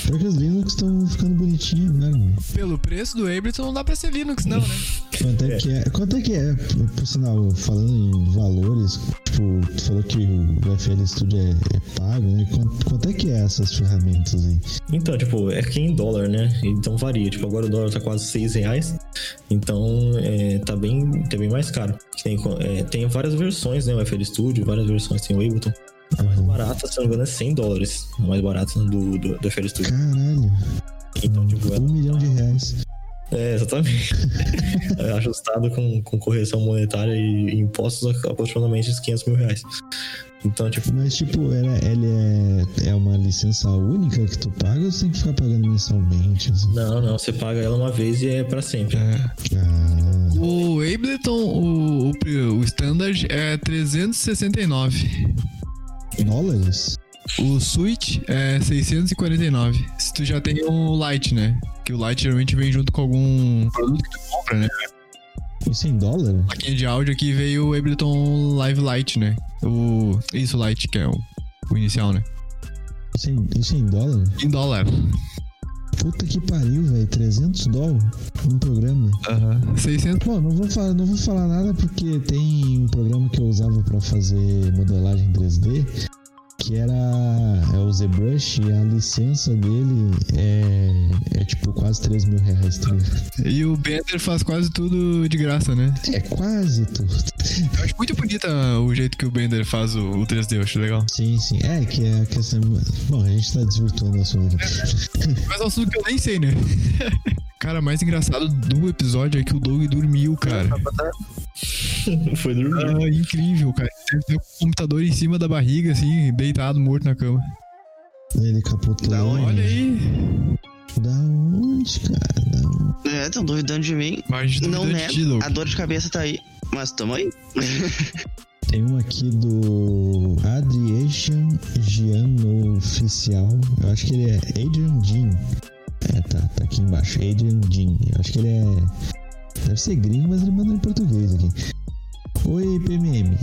Porque os Linux estão ficando bonitinhos agora, mano. Pelo preço do Ableton não dá pra ser Linux, não, né? Quanto é, é. que é? Quanto é que é? Por, por, sinal, falando em valores, tipo, tu falou que o FL Studio é, é pago, né? Quanto, quanto, é que é essas ferramentas aí? Então, tipo, é aqui em dólar, né? Então varia. Tipo, agora o dólar tá quase 6 reais. Então, é, tá bem, tá bem mais caro. Tem, é, tem várias versões, né? O FL Studio, várias versões. Tem o Ableton. A mais barata, se não me engano, é 100 dólares. A mais barata do, do, do FL Studio. Caralho. Então, tipo, é um milhão de reais. É, exatamente. [laughs] é ajustado com, com correção monetária e impostos aproximadamente 500 mil reais. Então, tipo. Mas, tipo, ela, ela é, é uma licença única que tu paga ou você tem que ficar pagando mensalmente? Assim? Não, não. Você paga ela uma vez e é pra sempre. É. Ah. O Ableton, o, o, o standard é 369 dólares? O Switch é 649. Se tu já tem o Lite, né? Que o Lite geralmente vem junto com algum produto que tu compra, né? Isso em dólar? Aqui de áudio aqui veio o Ableton Live Lite, né? O... Isso, Lite, que é o, o inicial, né? Isso em, isso em dólar? Em dólar. Puta que pariu, velho. 300 dólares num programa. Aham. Uhum. 600. Pô, não vou, falar, não vou falar nada porque tem um programa que eu usava pra fazer modelagem 3D que era é o ZBrush e a licença dele é, é tipo quase 3 mil reais, tá E o Bender faz quase tudo de graça, né? É quase tudo. Eu acho muito bonita o jeito que o Bender faz o, o 3D, eu acho legal. Sim, sim. É que é a questão. Bom, a gente tá desvirtuando o assunto. Mas é um assunto que eu nem sei, né? Cara, mais engraçado do episódio é que o Doug dormiu, cara. Foi dormir. Ah, incrível, cara. Ele teve o computador em cima da barriga, assim, deitado, morto na cama. Ele capotou. Da onde? Olha aí. Da onde, cara? Da onde? É, estão duvidando de mim. Mas de não né? A dor de cabeça tá aí. Mas tamo aí. [laughs] Tem um aqui do Adrian Giano Oficial. Eu acho que ele é Adrian Jean. É, tá, tá aqui embaixo. Adrian Jean. Eu acho que ele é. Deve ser gringo, mas ele manda em português aqui. Oi, PMM.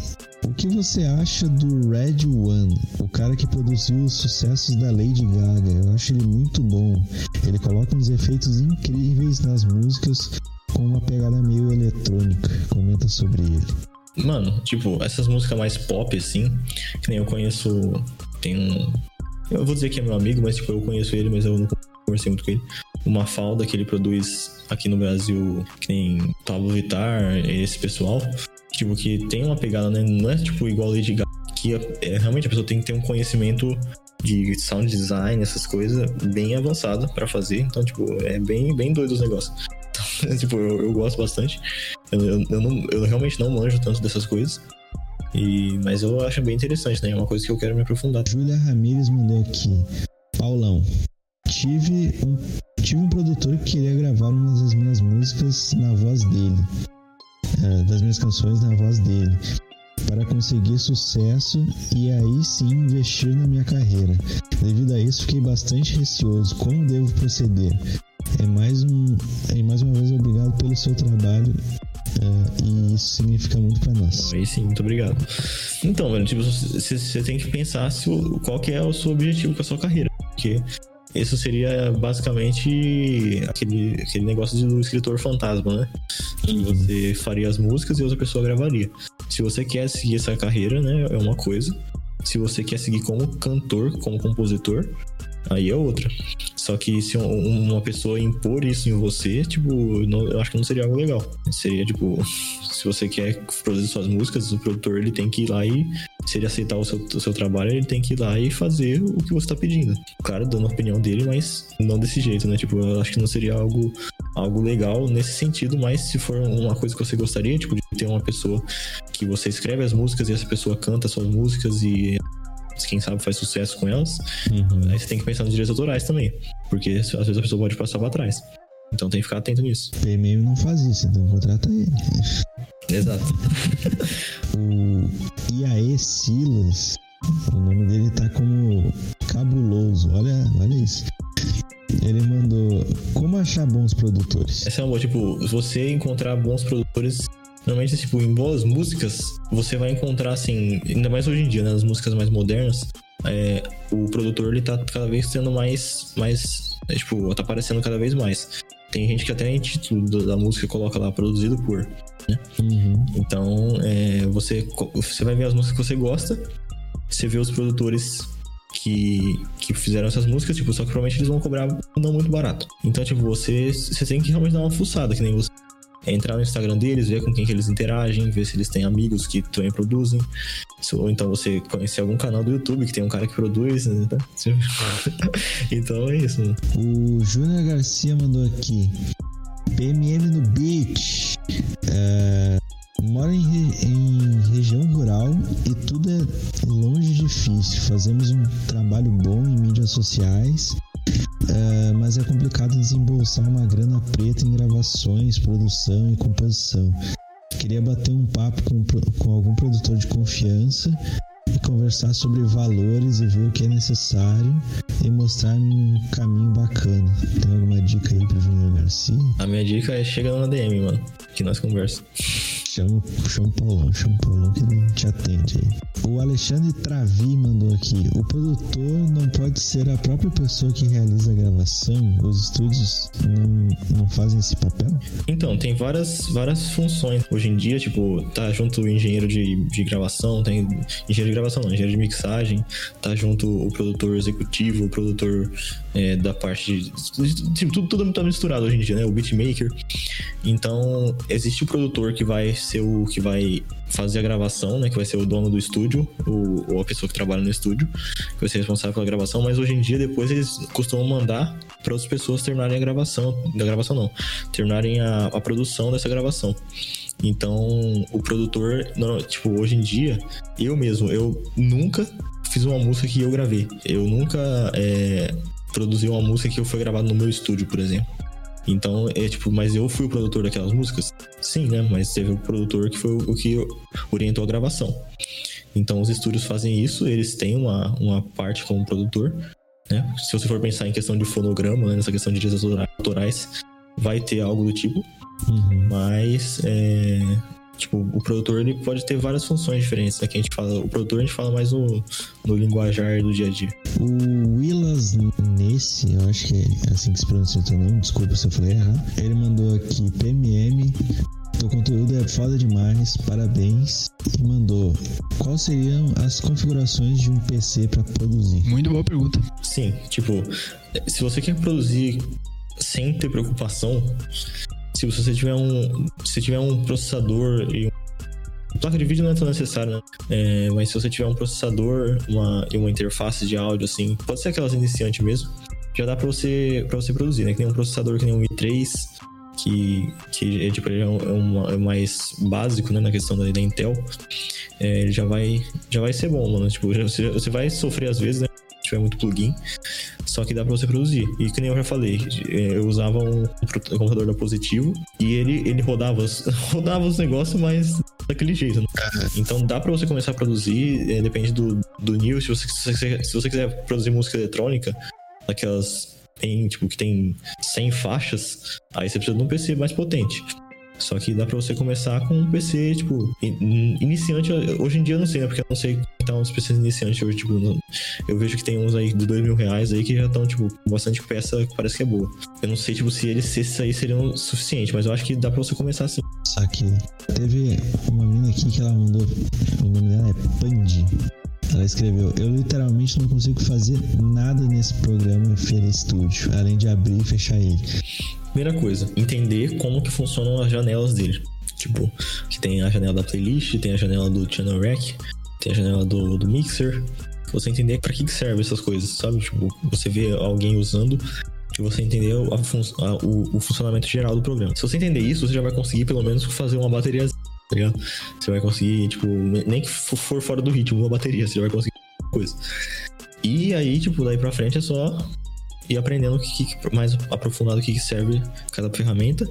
O que você acha do Red One, o cara que produziu os sucessos da Lady Gaga? Eu acho ele muito bom. Ele coloca uns efeitos incríveis nas músicas com uma pegada meio eletrônica. Comenta sobre ele. Mano, tipo, essas músicas mais pop, assim, que nem eu conheço. Tem um. Eu vou dizer que é meu amigo, mas tipo, eu conheço ele, mas eu não conversei muito com ele. uma falda que ele produz aqui no Brasil, que nem Pablo Vittar, esse pessoal, tipo, que tem uma pegada, né? Não é tipo igual Lady Gaga, que é, é, realmente a pessoa tem que ter um conhecimento de sound design, essas coisas, bem avançado para fazer. Então, tipo, é bem, bem doido os negócios. Então, [laughs] tipo, eu, eu, gosto bastante. Eu, eu, eu, não, eu realmente não manjo tanto dessas coisas. E, mas eu acho bem interessante, né? É uma coisa que eu quero me aprofundar. Júlia Ramires mandou aqui. Paulão, tive um, tive um produtor que queria gravar uma das minhas músicas na voz dele. É, das minhas canções na voz dele. Para conseguir sucesso e aí sim investir na minha carreira. Devido a isso, fiquei bastante receoso. Como devo proceder? É mais, um, é mais uma vez obrigado pelo seu trabalho é, e isso significa muito para nós. Aí sim, muito obrigado. Então, velho, tipo, você tem que pensar se, qual que é o seu objetivo com a sua carreira. Porque isso seria basicamente aquele, aquele negócio do escritor fantasma, né? Que você faria as músicas e outra pessoa gravaria. Se você quer seguir essa carreira, né, é uma coisa. Se você quer seguir como cantor, como compositor, aí é outra. Só que se uma pessoa impor isso em você, tipo, eu acho que não seria algo legal. Seria, tipo, se você quer produzir suas músicas, o produtor ele tem que ir lá e, se ele aceitar o seu, o seu trabalho, ele tem que ir lá e fazer o que você tá pedindo. O cara dando a opinião dele, mas não desse jeito, né? Tipo, eu acho que não seria algo, algo legal nesse sentido, mas se for uma coisa que você gostaria, tipo, de ter uma pessoa que você escreve as músicas e essa pessoa canta suas músicas e quem sabe faz sucesso com elas. Uhum. Aí você tem que pensar nos direitos autorais também. Porque às vezes a pessoa pode passar pra trás. Então tem que ficar atento nisso. PMM não faz isso, então contrata ele. Exato. [laughs] o Iaê Silas, o nome dele tá como cabuloso. Olha, olha isso. Ele mandou como achar bons produtores. Essa é uma boa, tipo, você encontrar bons produtores Normalmente, tipo, em boas músicas, você vai encontrar, assim, ainda mais hoje em dia, né? As músicas mais modernas, é, o produtor, ele tá cada vez sendo mais, mais, é, tipo, tá aparecendo cada vez mais. Tem gente que até em título da música coloca lá, produzido por, né? Uhum. Então, é, você, você vai ver as músicas que você gosta, você vê os produtores que, que fizeram essas músicas, tipo, só que provavelmente eles vão cobrar não muito barato. Então, tipo, você, você tem que realmente dar uma fuçada, que nem você é entrar no Instagram deles, ver com quem que eles interagem, ver se eles têm amigos que também produzem. Ou então você conhecer algum canal do YouTube que tem um cara que produz, né? então [laughs] é isso. O Júnior Garcia mandou aqui. PMM no beach. É, mora em, em, região rural e tudo é longe difícil. Fazemos um trabalho bom em mídias sociais é, mas é complicado desembolsar uma grana preta em gravações, produção e composição. Queria bater um papo com, com algum produtor de confiança conversar sobre valores e ver o que é necessário e mostrar-me um caminho bacana. Tem alguma dica aí pro Júnior Garcia? A minha dica é chega na DM, mano, que nós conversamos. Chama, chama o Paulão, chama o Paulão que ele te atende aí. O Alexandre Travi mandou aqui. O produtor não pode ser a própria pessoa que realiza a gravação? Os estúdios não, não fazem esse papel? Então, tem várias, várias funções. Hoje em dia, tipo, tá junto o engenheiro de, de gravação, tem engenheiro de gravação não, engenheiro de mixagem, tá junto o produtor executivo, o produtor é, da parte de. Tipo, tudo, tudo tá misturado hoje em dia, né? O beatmaker. Então, existe o produtor que vai ser o que vai fazer a gravação, né? Que vai ser o dono do estúdio, o, ou a pessoa que trabalha no estúdio, que vai ser responsável pela gravação, mas hoje em dia, depois eles costumam mandar para outras pessoas terminarem a gravação. Da gravação não, terminarem a, a produção dessa gravação. Então, o produtor, tipo, hoje em dia, eu mesmo, eu nunca fiz uma música que eu gravei. Eu nunca é, produzi uma música que foi gravada no meu estúdio, por exemplo. Então, é tipo, mas eu fui o produtor daquelas músicas? Sim, né? Mas teve o produtor que foi o que orientou a gravação. Então, os estúdios fazem isso, eles têm uma, uma parte como produtor, né? Se você for pensar em questão de fonograma, né? nessa questão de direitos autorais, vai ter algo do tipo. Uhum. Mas, é, tipo, o produtor ele pode ter várias funções diferentes. Aqui né? a gente fala, o produtor a gente fala mais no, no linguajar do dia a dia. O Willas Nesse, eu acho que é assim que se pronuncia o seu nome, desculpa se eu falei errado. Ele mandou aqui PMM. O conteúdo é foda demais, parabéns. E mandou: Quais seriam as configurações de um PC para produzir? Muito boa pergunta. Sim, tipo, se você quer produzir sem ter preocupação, se você tiver um, se tiver um processador e um placa de vídeo não é tão necessário, né? É, mas se você tiver um processador uma, e uma interface de áudio, assim, pode ser aquelas iniciantes mesmo, já dá para você, pra você produzir, né? Que nem um processador que nem um i3, que, que é, tipo, ele é, um, é, mais básico, né, na questão da, da Intel, é, ele já vai, já vai ser bom, mano. Tipo, você, você vai sofrer às vezes, né? Tiver muito plugin, só que dá pra você produzir. E que nem eu já falei, é, eu usava um computador da Positivo e ele, ele rodava, [laughs] rodava os negócios, mas daquele jeito. Né? Então dá pra você começar a produzir, é, depende do, do nível. Se você, se você quiser produzir música eletrônica, daquelas tem, tipo, que tem 100 faixas, aí você precisa de um PC mais potente. Só que dá pra você começar com um PC, tipo, iniciante. Hoje em dia eu não sei, né? Porque eu não sei como tá uns PCs iniciantes hoje, tipo, eu vejo que tem uns aí de dois mil reais aí que já estão, tipo, com bastante peça que parece que é boa. Eu não sei, tipo, se eles se aí seriam suficiente, mas eu acho que dá pra você começar assim. Só que teve uma menina aqui que ela mandou. O nome dela é Pandi. Ela escreveu: Eu literalmente não consigo fazer nada nesse programa FL Studio, além de abrir e fechar ele. Primeira coisa, entender como que funcionam as janelas dele. Tipo, que tem a janela da playlist, tem a janela do channel rack, tem a janela do, do mixer. Você entender para que, que serve essas coisas, sabe? Tipo, você vê alguém usando e você entender a fun a, o, o, funcionamento geral do programa. Se você entender isso, você já vai conseguir pelo menos fazer uma bateria tá ligado? Você vai conseguir, tipo, nem que for fora do ritmo uma bateria, você já vai conseguir coisa. E aí, tipo, daí pra frente é só ir aprendendo o que, que mais aprofundado o que, que serve cada ferramenta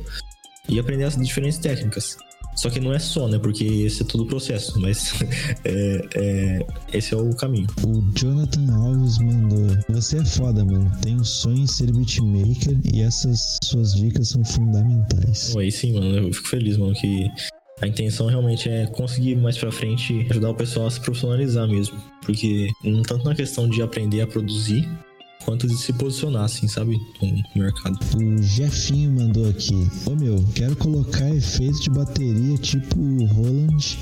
e aprender as diferentes técnicas. Só que não é só, né? Porque esse é todo o processo, mas [laughs] é, é, esse é o caminho. O Jonathan Alves mandou: Você é foda, mano. Tenho sonho em ser beatmaker e essas suas dicas são fundamentais. Aí sim, mano. Eu fico feliz, mano, que a intenção realmente é conseguir mais para frente ajudar o pessoal a se profissionalizar mesmo, porque não tanto na questão de aprender a produzir, quanto de se posicionar, assim, sabe? No mercado. O Jefinho mandou aqui. Ô meu, quero colocar efeito de bateria tipo Roland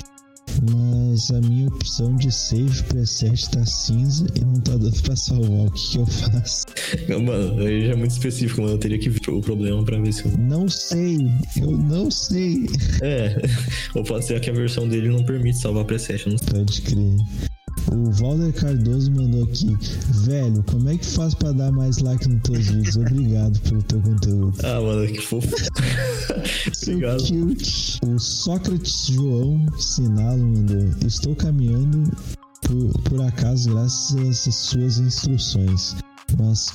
mas a minha opção de save preset tá cinza e não tá dando pra salvar. O que, que eu faço? [laughs] Mano, aí já é muito específico, mano. Eu teria que ver o problema pra ver se eu. Não sei, eu não sei. É, [laughs] ou pode ser que a versão dele não permite salvar preset, não sei. Pode crer. O Valder Cardoso mandou aqui, velho, como é que faz pra dar mais like nos teus vídeos? Obrigado pelo teu conteúdo. Ah, mano, que fofo. [laughs] Obrigado. Cute. O Sócrates João Sinalo mandou, estou caminhando por, por acaso graças essas suas instruções, mas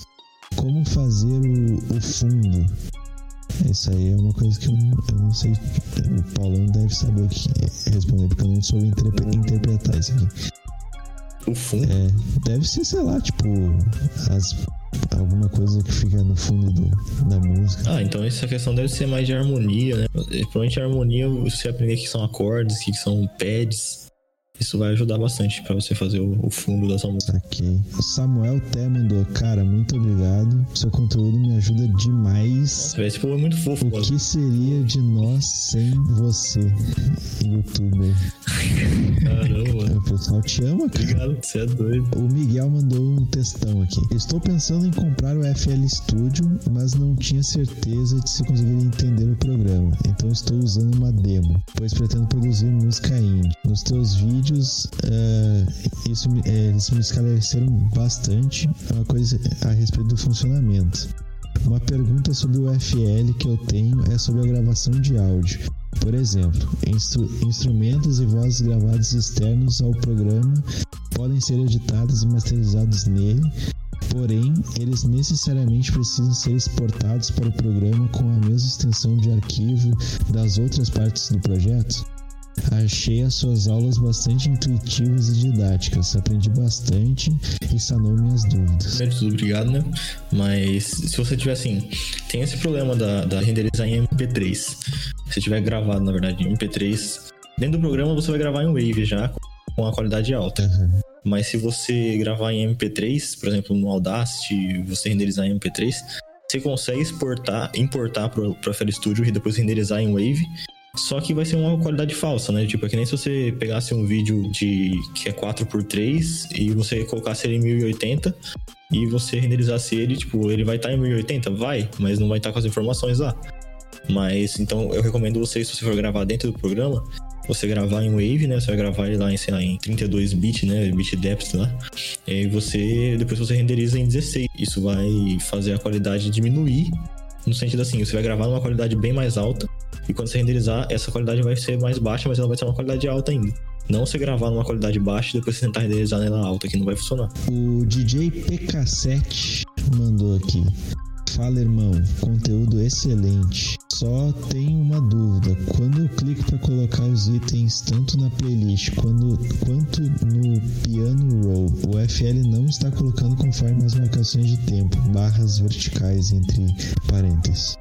como fazer o, o fundo? Isso aí é uma coisa que eu não, eu não sei. O Paulão deve saber o que responder, porque eu não soube interpretar isso aqui. O fundo? É, deve ser, sei lá, tipo, as, alguma coisa que fica no fundo do, da música. Ah, então essa questão deve ser mais de harmonia, né? Provavelmente a harmonia você aprender que são acordes, que são pads. Isso vai ajudar bastante para você fazer o, fundo da sua música. O Samuel Té mandou, cara, muito obrigado. Seu conteúdo me ajuda demais. Nossa, esse povo é muito fofo. O que seria de nós sem você, youtuber? Caramba. O pessoal te ama, cara. Obrigado, você é doido. O Miguel mandou um textão aqui. Estou pensando em comprar o FL Studio, mas não tinha certeza de se conseguir entender o programa. Então estou usando uma demo, pois pretendo produzir música indie. Nos teus vídeos vídeos, uh, isso, é, eles me esclareceram bastante uma coisa a respeito do funcionamento. Uma pergunta sobre o FL que eu tenho é sobre a gravação de áudio. Por exemplo, instru instrumentos e vozes gravados externos ao programa podem ser editados e masterizados nele, porém, eles necessariamente precisam ser exportados para o programa com a mesma extensão de arquivo das outras partes do projeto? Achei as suas aulas bastante intuitivas e didáticas. Aprendi bastante e sanou minhas dúvidas. Tudo obrigado, né? Mas se você tiver assim, tem esse problema da, da renderizar em MP3. Se tiver gravado, na verdade, em MP3, dentro do programa você vai gravar em Wave já, com a qualidade alta. Uhum. Mas se você gravar em MP3, por exemplo, no Audacity, você renderizar em MP3, você consegue exportar, importar para o FL Studio e depois renderizar em Wave Só que vai ser uma qualidade falsa, né? Tipo, é que nem se você pegasse um vídeo de que é 4x3 e você colocasse ele em 1080 e você renderizasse ele, tipo, ele vai estar tá em 1080? Vai, mas não vai estar tá com as informações lá. Mas então eu recomendo você, se você for gravar dentro do programa, você gravar em Wave, né? Você vai gravar ele lá em, sei lá, em 32 bits, né? Bit depth lá. E você, depois você renderiza em 16. Isso vai fazer a qualidade diminuir, no sentido assim, você vai gravar numa qualidade bem mais alta. E quando você renderizar, essa qualidade vai ser mais baixa, mas ela vai ser uma qualidade alta ainda. Não você gravar numa qualidade baixa e depois você tentar renderizar nela alta, que não vai funcionar. O DJ PK7 mandou aqui. Fala, irmão, conteúdo excelente. Só tenho uma dúvida. Quando eu clico para colocar os itens tanto na playlist quando, quanto no piano roll, o FL não está colocando conforme as marcações de tempo, barras verticais entre parênteses.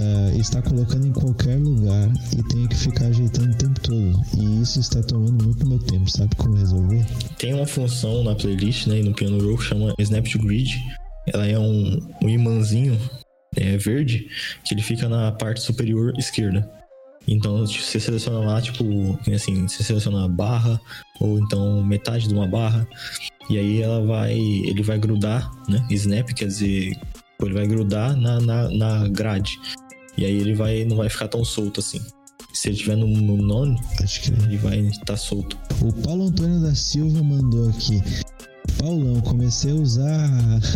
Uh, está colocando em qualquer lugar e tenho que ficar ajeitando o tempo todo. E isso está tomando muito meu tempo. Sabe como resolver? Tem uma função na playlist, né, no piano roll que chama Snap to Grid ela é um, um imãzinho é, verde que ele fica na parte superior esquerda. Então você seleciona lá, tipo, assim, você seleciona a barra, ou então metade de uma barra, e aí ela vai. ele vai grudar, né? Snap quer dizer. Ele vai grudar na, na, na grade. E aí ele vai, não vai ficar tão solto assim. Se ele estiver no, no none, acho que ele vai estar tá solto. O Paulo Antônio da Silva mandou aqui. Paulão, comecei a usar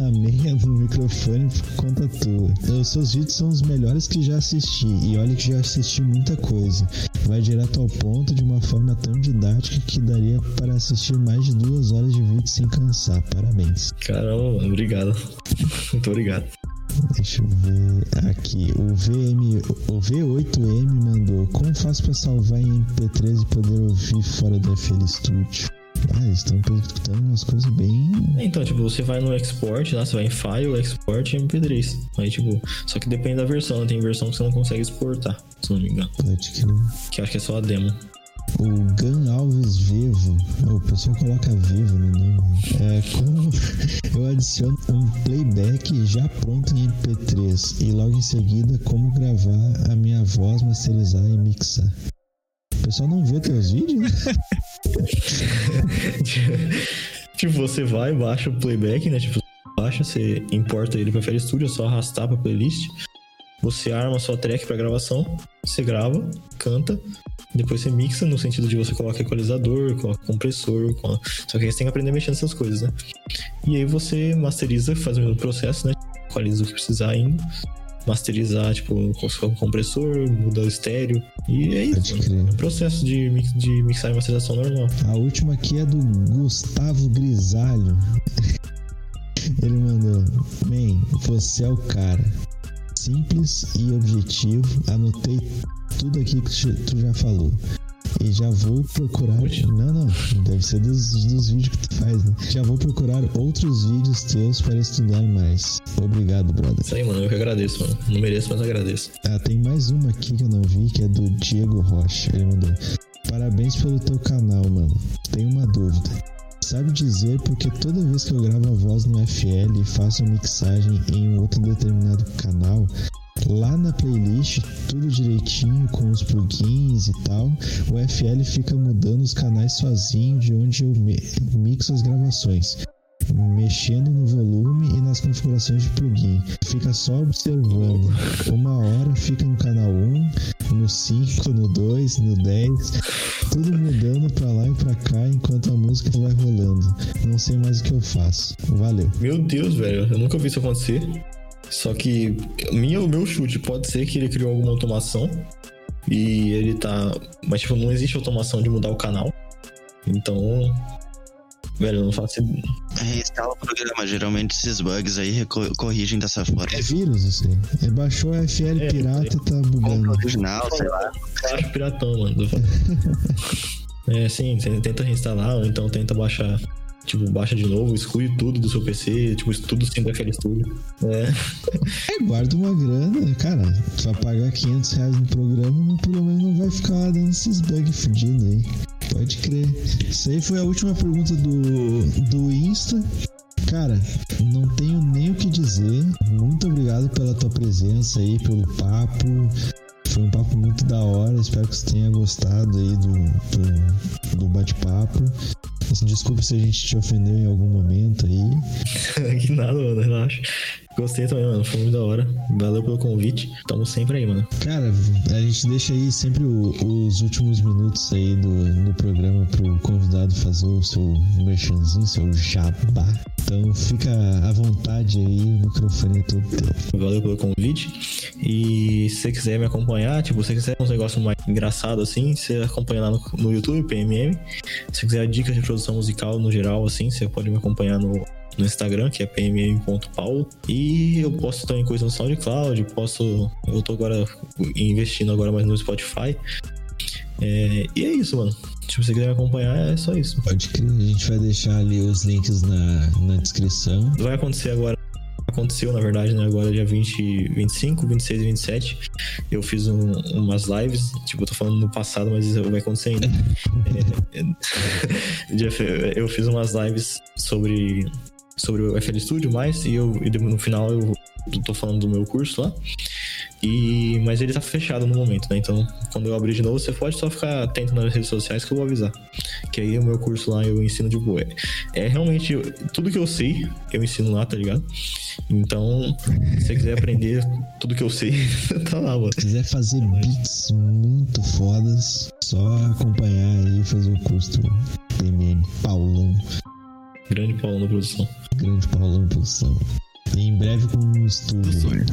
a meia no microfone por conta tua. Os seus vídeos são os melhores que já assisti. E olha que já assisti muita coisa. Vai direto ao ponto de uma forma tão didática que daria para assistir mais de duas horas de vídeo sem cansar. Parabéns. Caramba, obrigado. [laughs] Muito obrigado. Deixa eu ver aqui. O VM, o V8M mandou. Como faço para salvar em MP3 e poder ouvir fora do FL Studio? Ah, eles estão executando umas coisas bem. É, então, tipo, você vai no export, lá, você vai em file, export e MP3. Aí, tipo, só que depende da versão, né? Tem versão que você não consegue exportar, se não me engano. Pode que não. Que acho que é só a demo. O Gan Alves Vivo, o pessoal coloca Vivo no nome. É como adiciono um playback já pronto em MP3 e logo em seguida como gravar a minha voz, masterizar e mixar. O pessoal não vê teus vídeos, [laughs] tipo, você vai, baixa o playback, né? Tipo, baixa, você importa ele pra FL Studio, é só arrastar pra playlist. Você arma sua track pra gravação, você grava, canta, depois você mixa no sentido de você coloca equalizador, coloca compressor, coloca... só que aí você tem que aprender a mexer nessas coisas, né? E aí você masteriza, faz o mesmo processo, né? Equaliza o que precisar ainda masterizar, tipo, com o compressor, mudar o estéreo. E é isso. É um processo de, mix, de mixar e masterização normal. A última aqui é do Gustavo Grisalho. [laughs] Ele mandou: Man, você é o cara. Simples e objetivo. Anotei tudo aqui que tu já falou. E já vou procurar. Não, não. Deve ser dos, dos vídeos que tu faz, né? Já vou procurar outros vídeos teus para estudar mais. Obrigado, brother. Isso aí, mano. Eu que agradeço, mano. Não mereço, mas agradeço. Ah, tem mais uma aqui que eu não vi, que é do Diego Rocha. Ele mandou. Parabéns pelo teu canal, mano. Tenho uma dúvida. Sabe dizer porque toda vez que eu gravo a voz no FL e faço a mixagem em um outro determinado canal, Lá na playlist, tudo direitinho com os plugins e tal, o FL fica mudando os canais sozinho de onde eu mixo as gravações mexendo no volume e nas configurações de plugin. Fica só observando. Uma hora fica no canal 1, no 5, no 2, no 10, tudo mudando pra lá e pra cá enquanto a música vai rolando. Não sei mais o que eu faço. Valeu. Meu Deus, velho, eu nunca vi isso acontecer. Só que minha, o meu chute pode ser que ele criou alguma automação e ele tá. Mas tipo, não existe automação de mudar o canal. Então. Velho, eu não faço ideia. Reinstala o programa. Geralmente esses bugs aí corrigem dessa forma. É vírus, isso aí. É, baixou o FL é, pirata e tá bugando. original, sei lá. Eu acho piratão, mano. [laughs] é, sim, você tenta reinstalar ou então tenta baixar Tipo, baixa de novo, exclui tudo do seu PC, tipo, tudo sem daquele estúdio. É. [laughs] é, guarda uma grana, cara. Tu vai pagar 500 reais no programa, mas pelo menos não vai ficar dando esses bugs fudidos aí. Pode crer. Isso aí foi a última pergunta do, do Insta. Cara, não tenho nem o que dizer. Muito obrigado pela tua presença aí, pelo papo. Foi um papo muito da hora. Espero que você tenha gostado aí do, do, do bate-papo. Assim, desculpa se a gente te ofendeu em algum momento aí. [laughs] que nada, mano, relaxa. Gostei também, mano. Foi muito da hora. Valeu pelo convite. Tamo sempre aí, mano. Cara, a gente deixa aí sempre o, os últimos minutos aí do, do programa pro convidado fazer o seu merchanzinho, seu jabá. Então fica à vontade aí, o microfone é todo teu. Valeu pelo convite. E se você quiser me acompanhar, tipo, se você quiser um negócio mais engraçado assim, você acompanha lá no, no YouTube, PMM. Se você quiser dicas de produção musical no geral, assim, você pode me acompanhar no no Instagram, que é pmm.paulo. E eu posto também coisa no SoundCloud, posso. Eu tô agora investindo agora mais no Spotify. É, e é isso, mano. Se você quiser me acompanhar, é só isso. Pode crer, a gente vai deixar ali os links na, na descrição. Vai acontecer agora. Aconteceu, na verdade, né? Agora dia 20, 25, 26 e 27. Eu fiz um, umas lives. Tipo, eu tô falando no passado, mas isso vai acontecer ainda. [laughs] [laughs] é, eu fiz umas lives sobre sobre o FL Studio mais e eu e no final eu tô falando do meu curso lá. E mas ele tá fechado no momento, né? Então, quando eu abrir de novo, você pode só ficar atento nas redes sociais que eu vou avisar. Que aí o meu curso lá eu ensino de boa. É, é realmente tudo que eu sei, eu ensino lá, tá ligado? Então, se você quiser aprender tudo que eu sei, [laughs] tá lá, mano. Se quiser fazer beats muito fodas, só acompanhar aí e fazer o curso do PMN Paulão. Grande Paulão da produção. Grande Paulão produção. E em breve com um estúdio.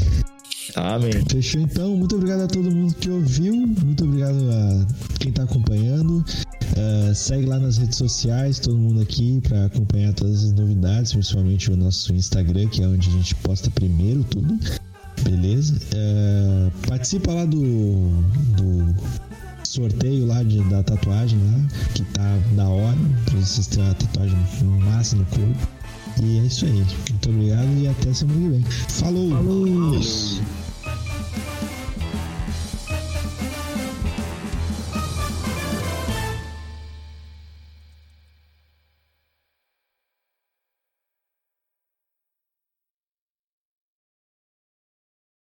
[laughs] Amém. Fechou então. Muito obrigado a todo mundo que ouviu. Muito obrigado a quem tá acompanhando. Uh, segue lá nas redes sociais, todo mundo aqui, para acompanhar todas as novidades, principalmente o nosso Instagram, que é onde a gente posta primeiro tudo. Beleza? Uh, participa lá do, do sorteio lá de, da tatuagem lá, que tá da hora, pra vocês terem uma tatuagem massa no corpo. E é isso aí. Muito obrigado e até semana que vem. Falou! Falou.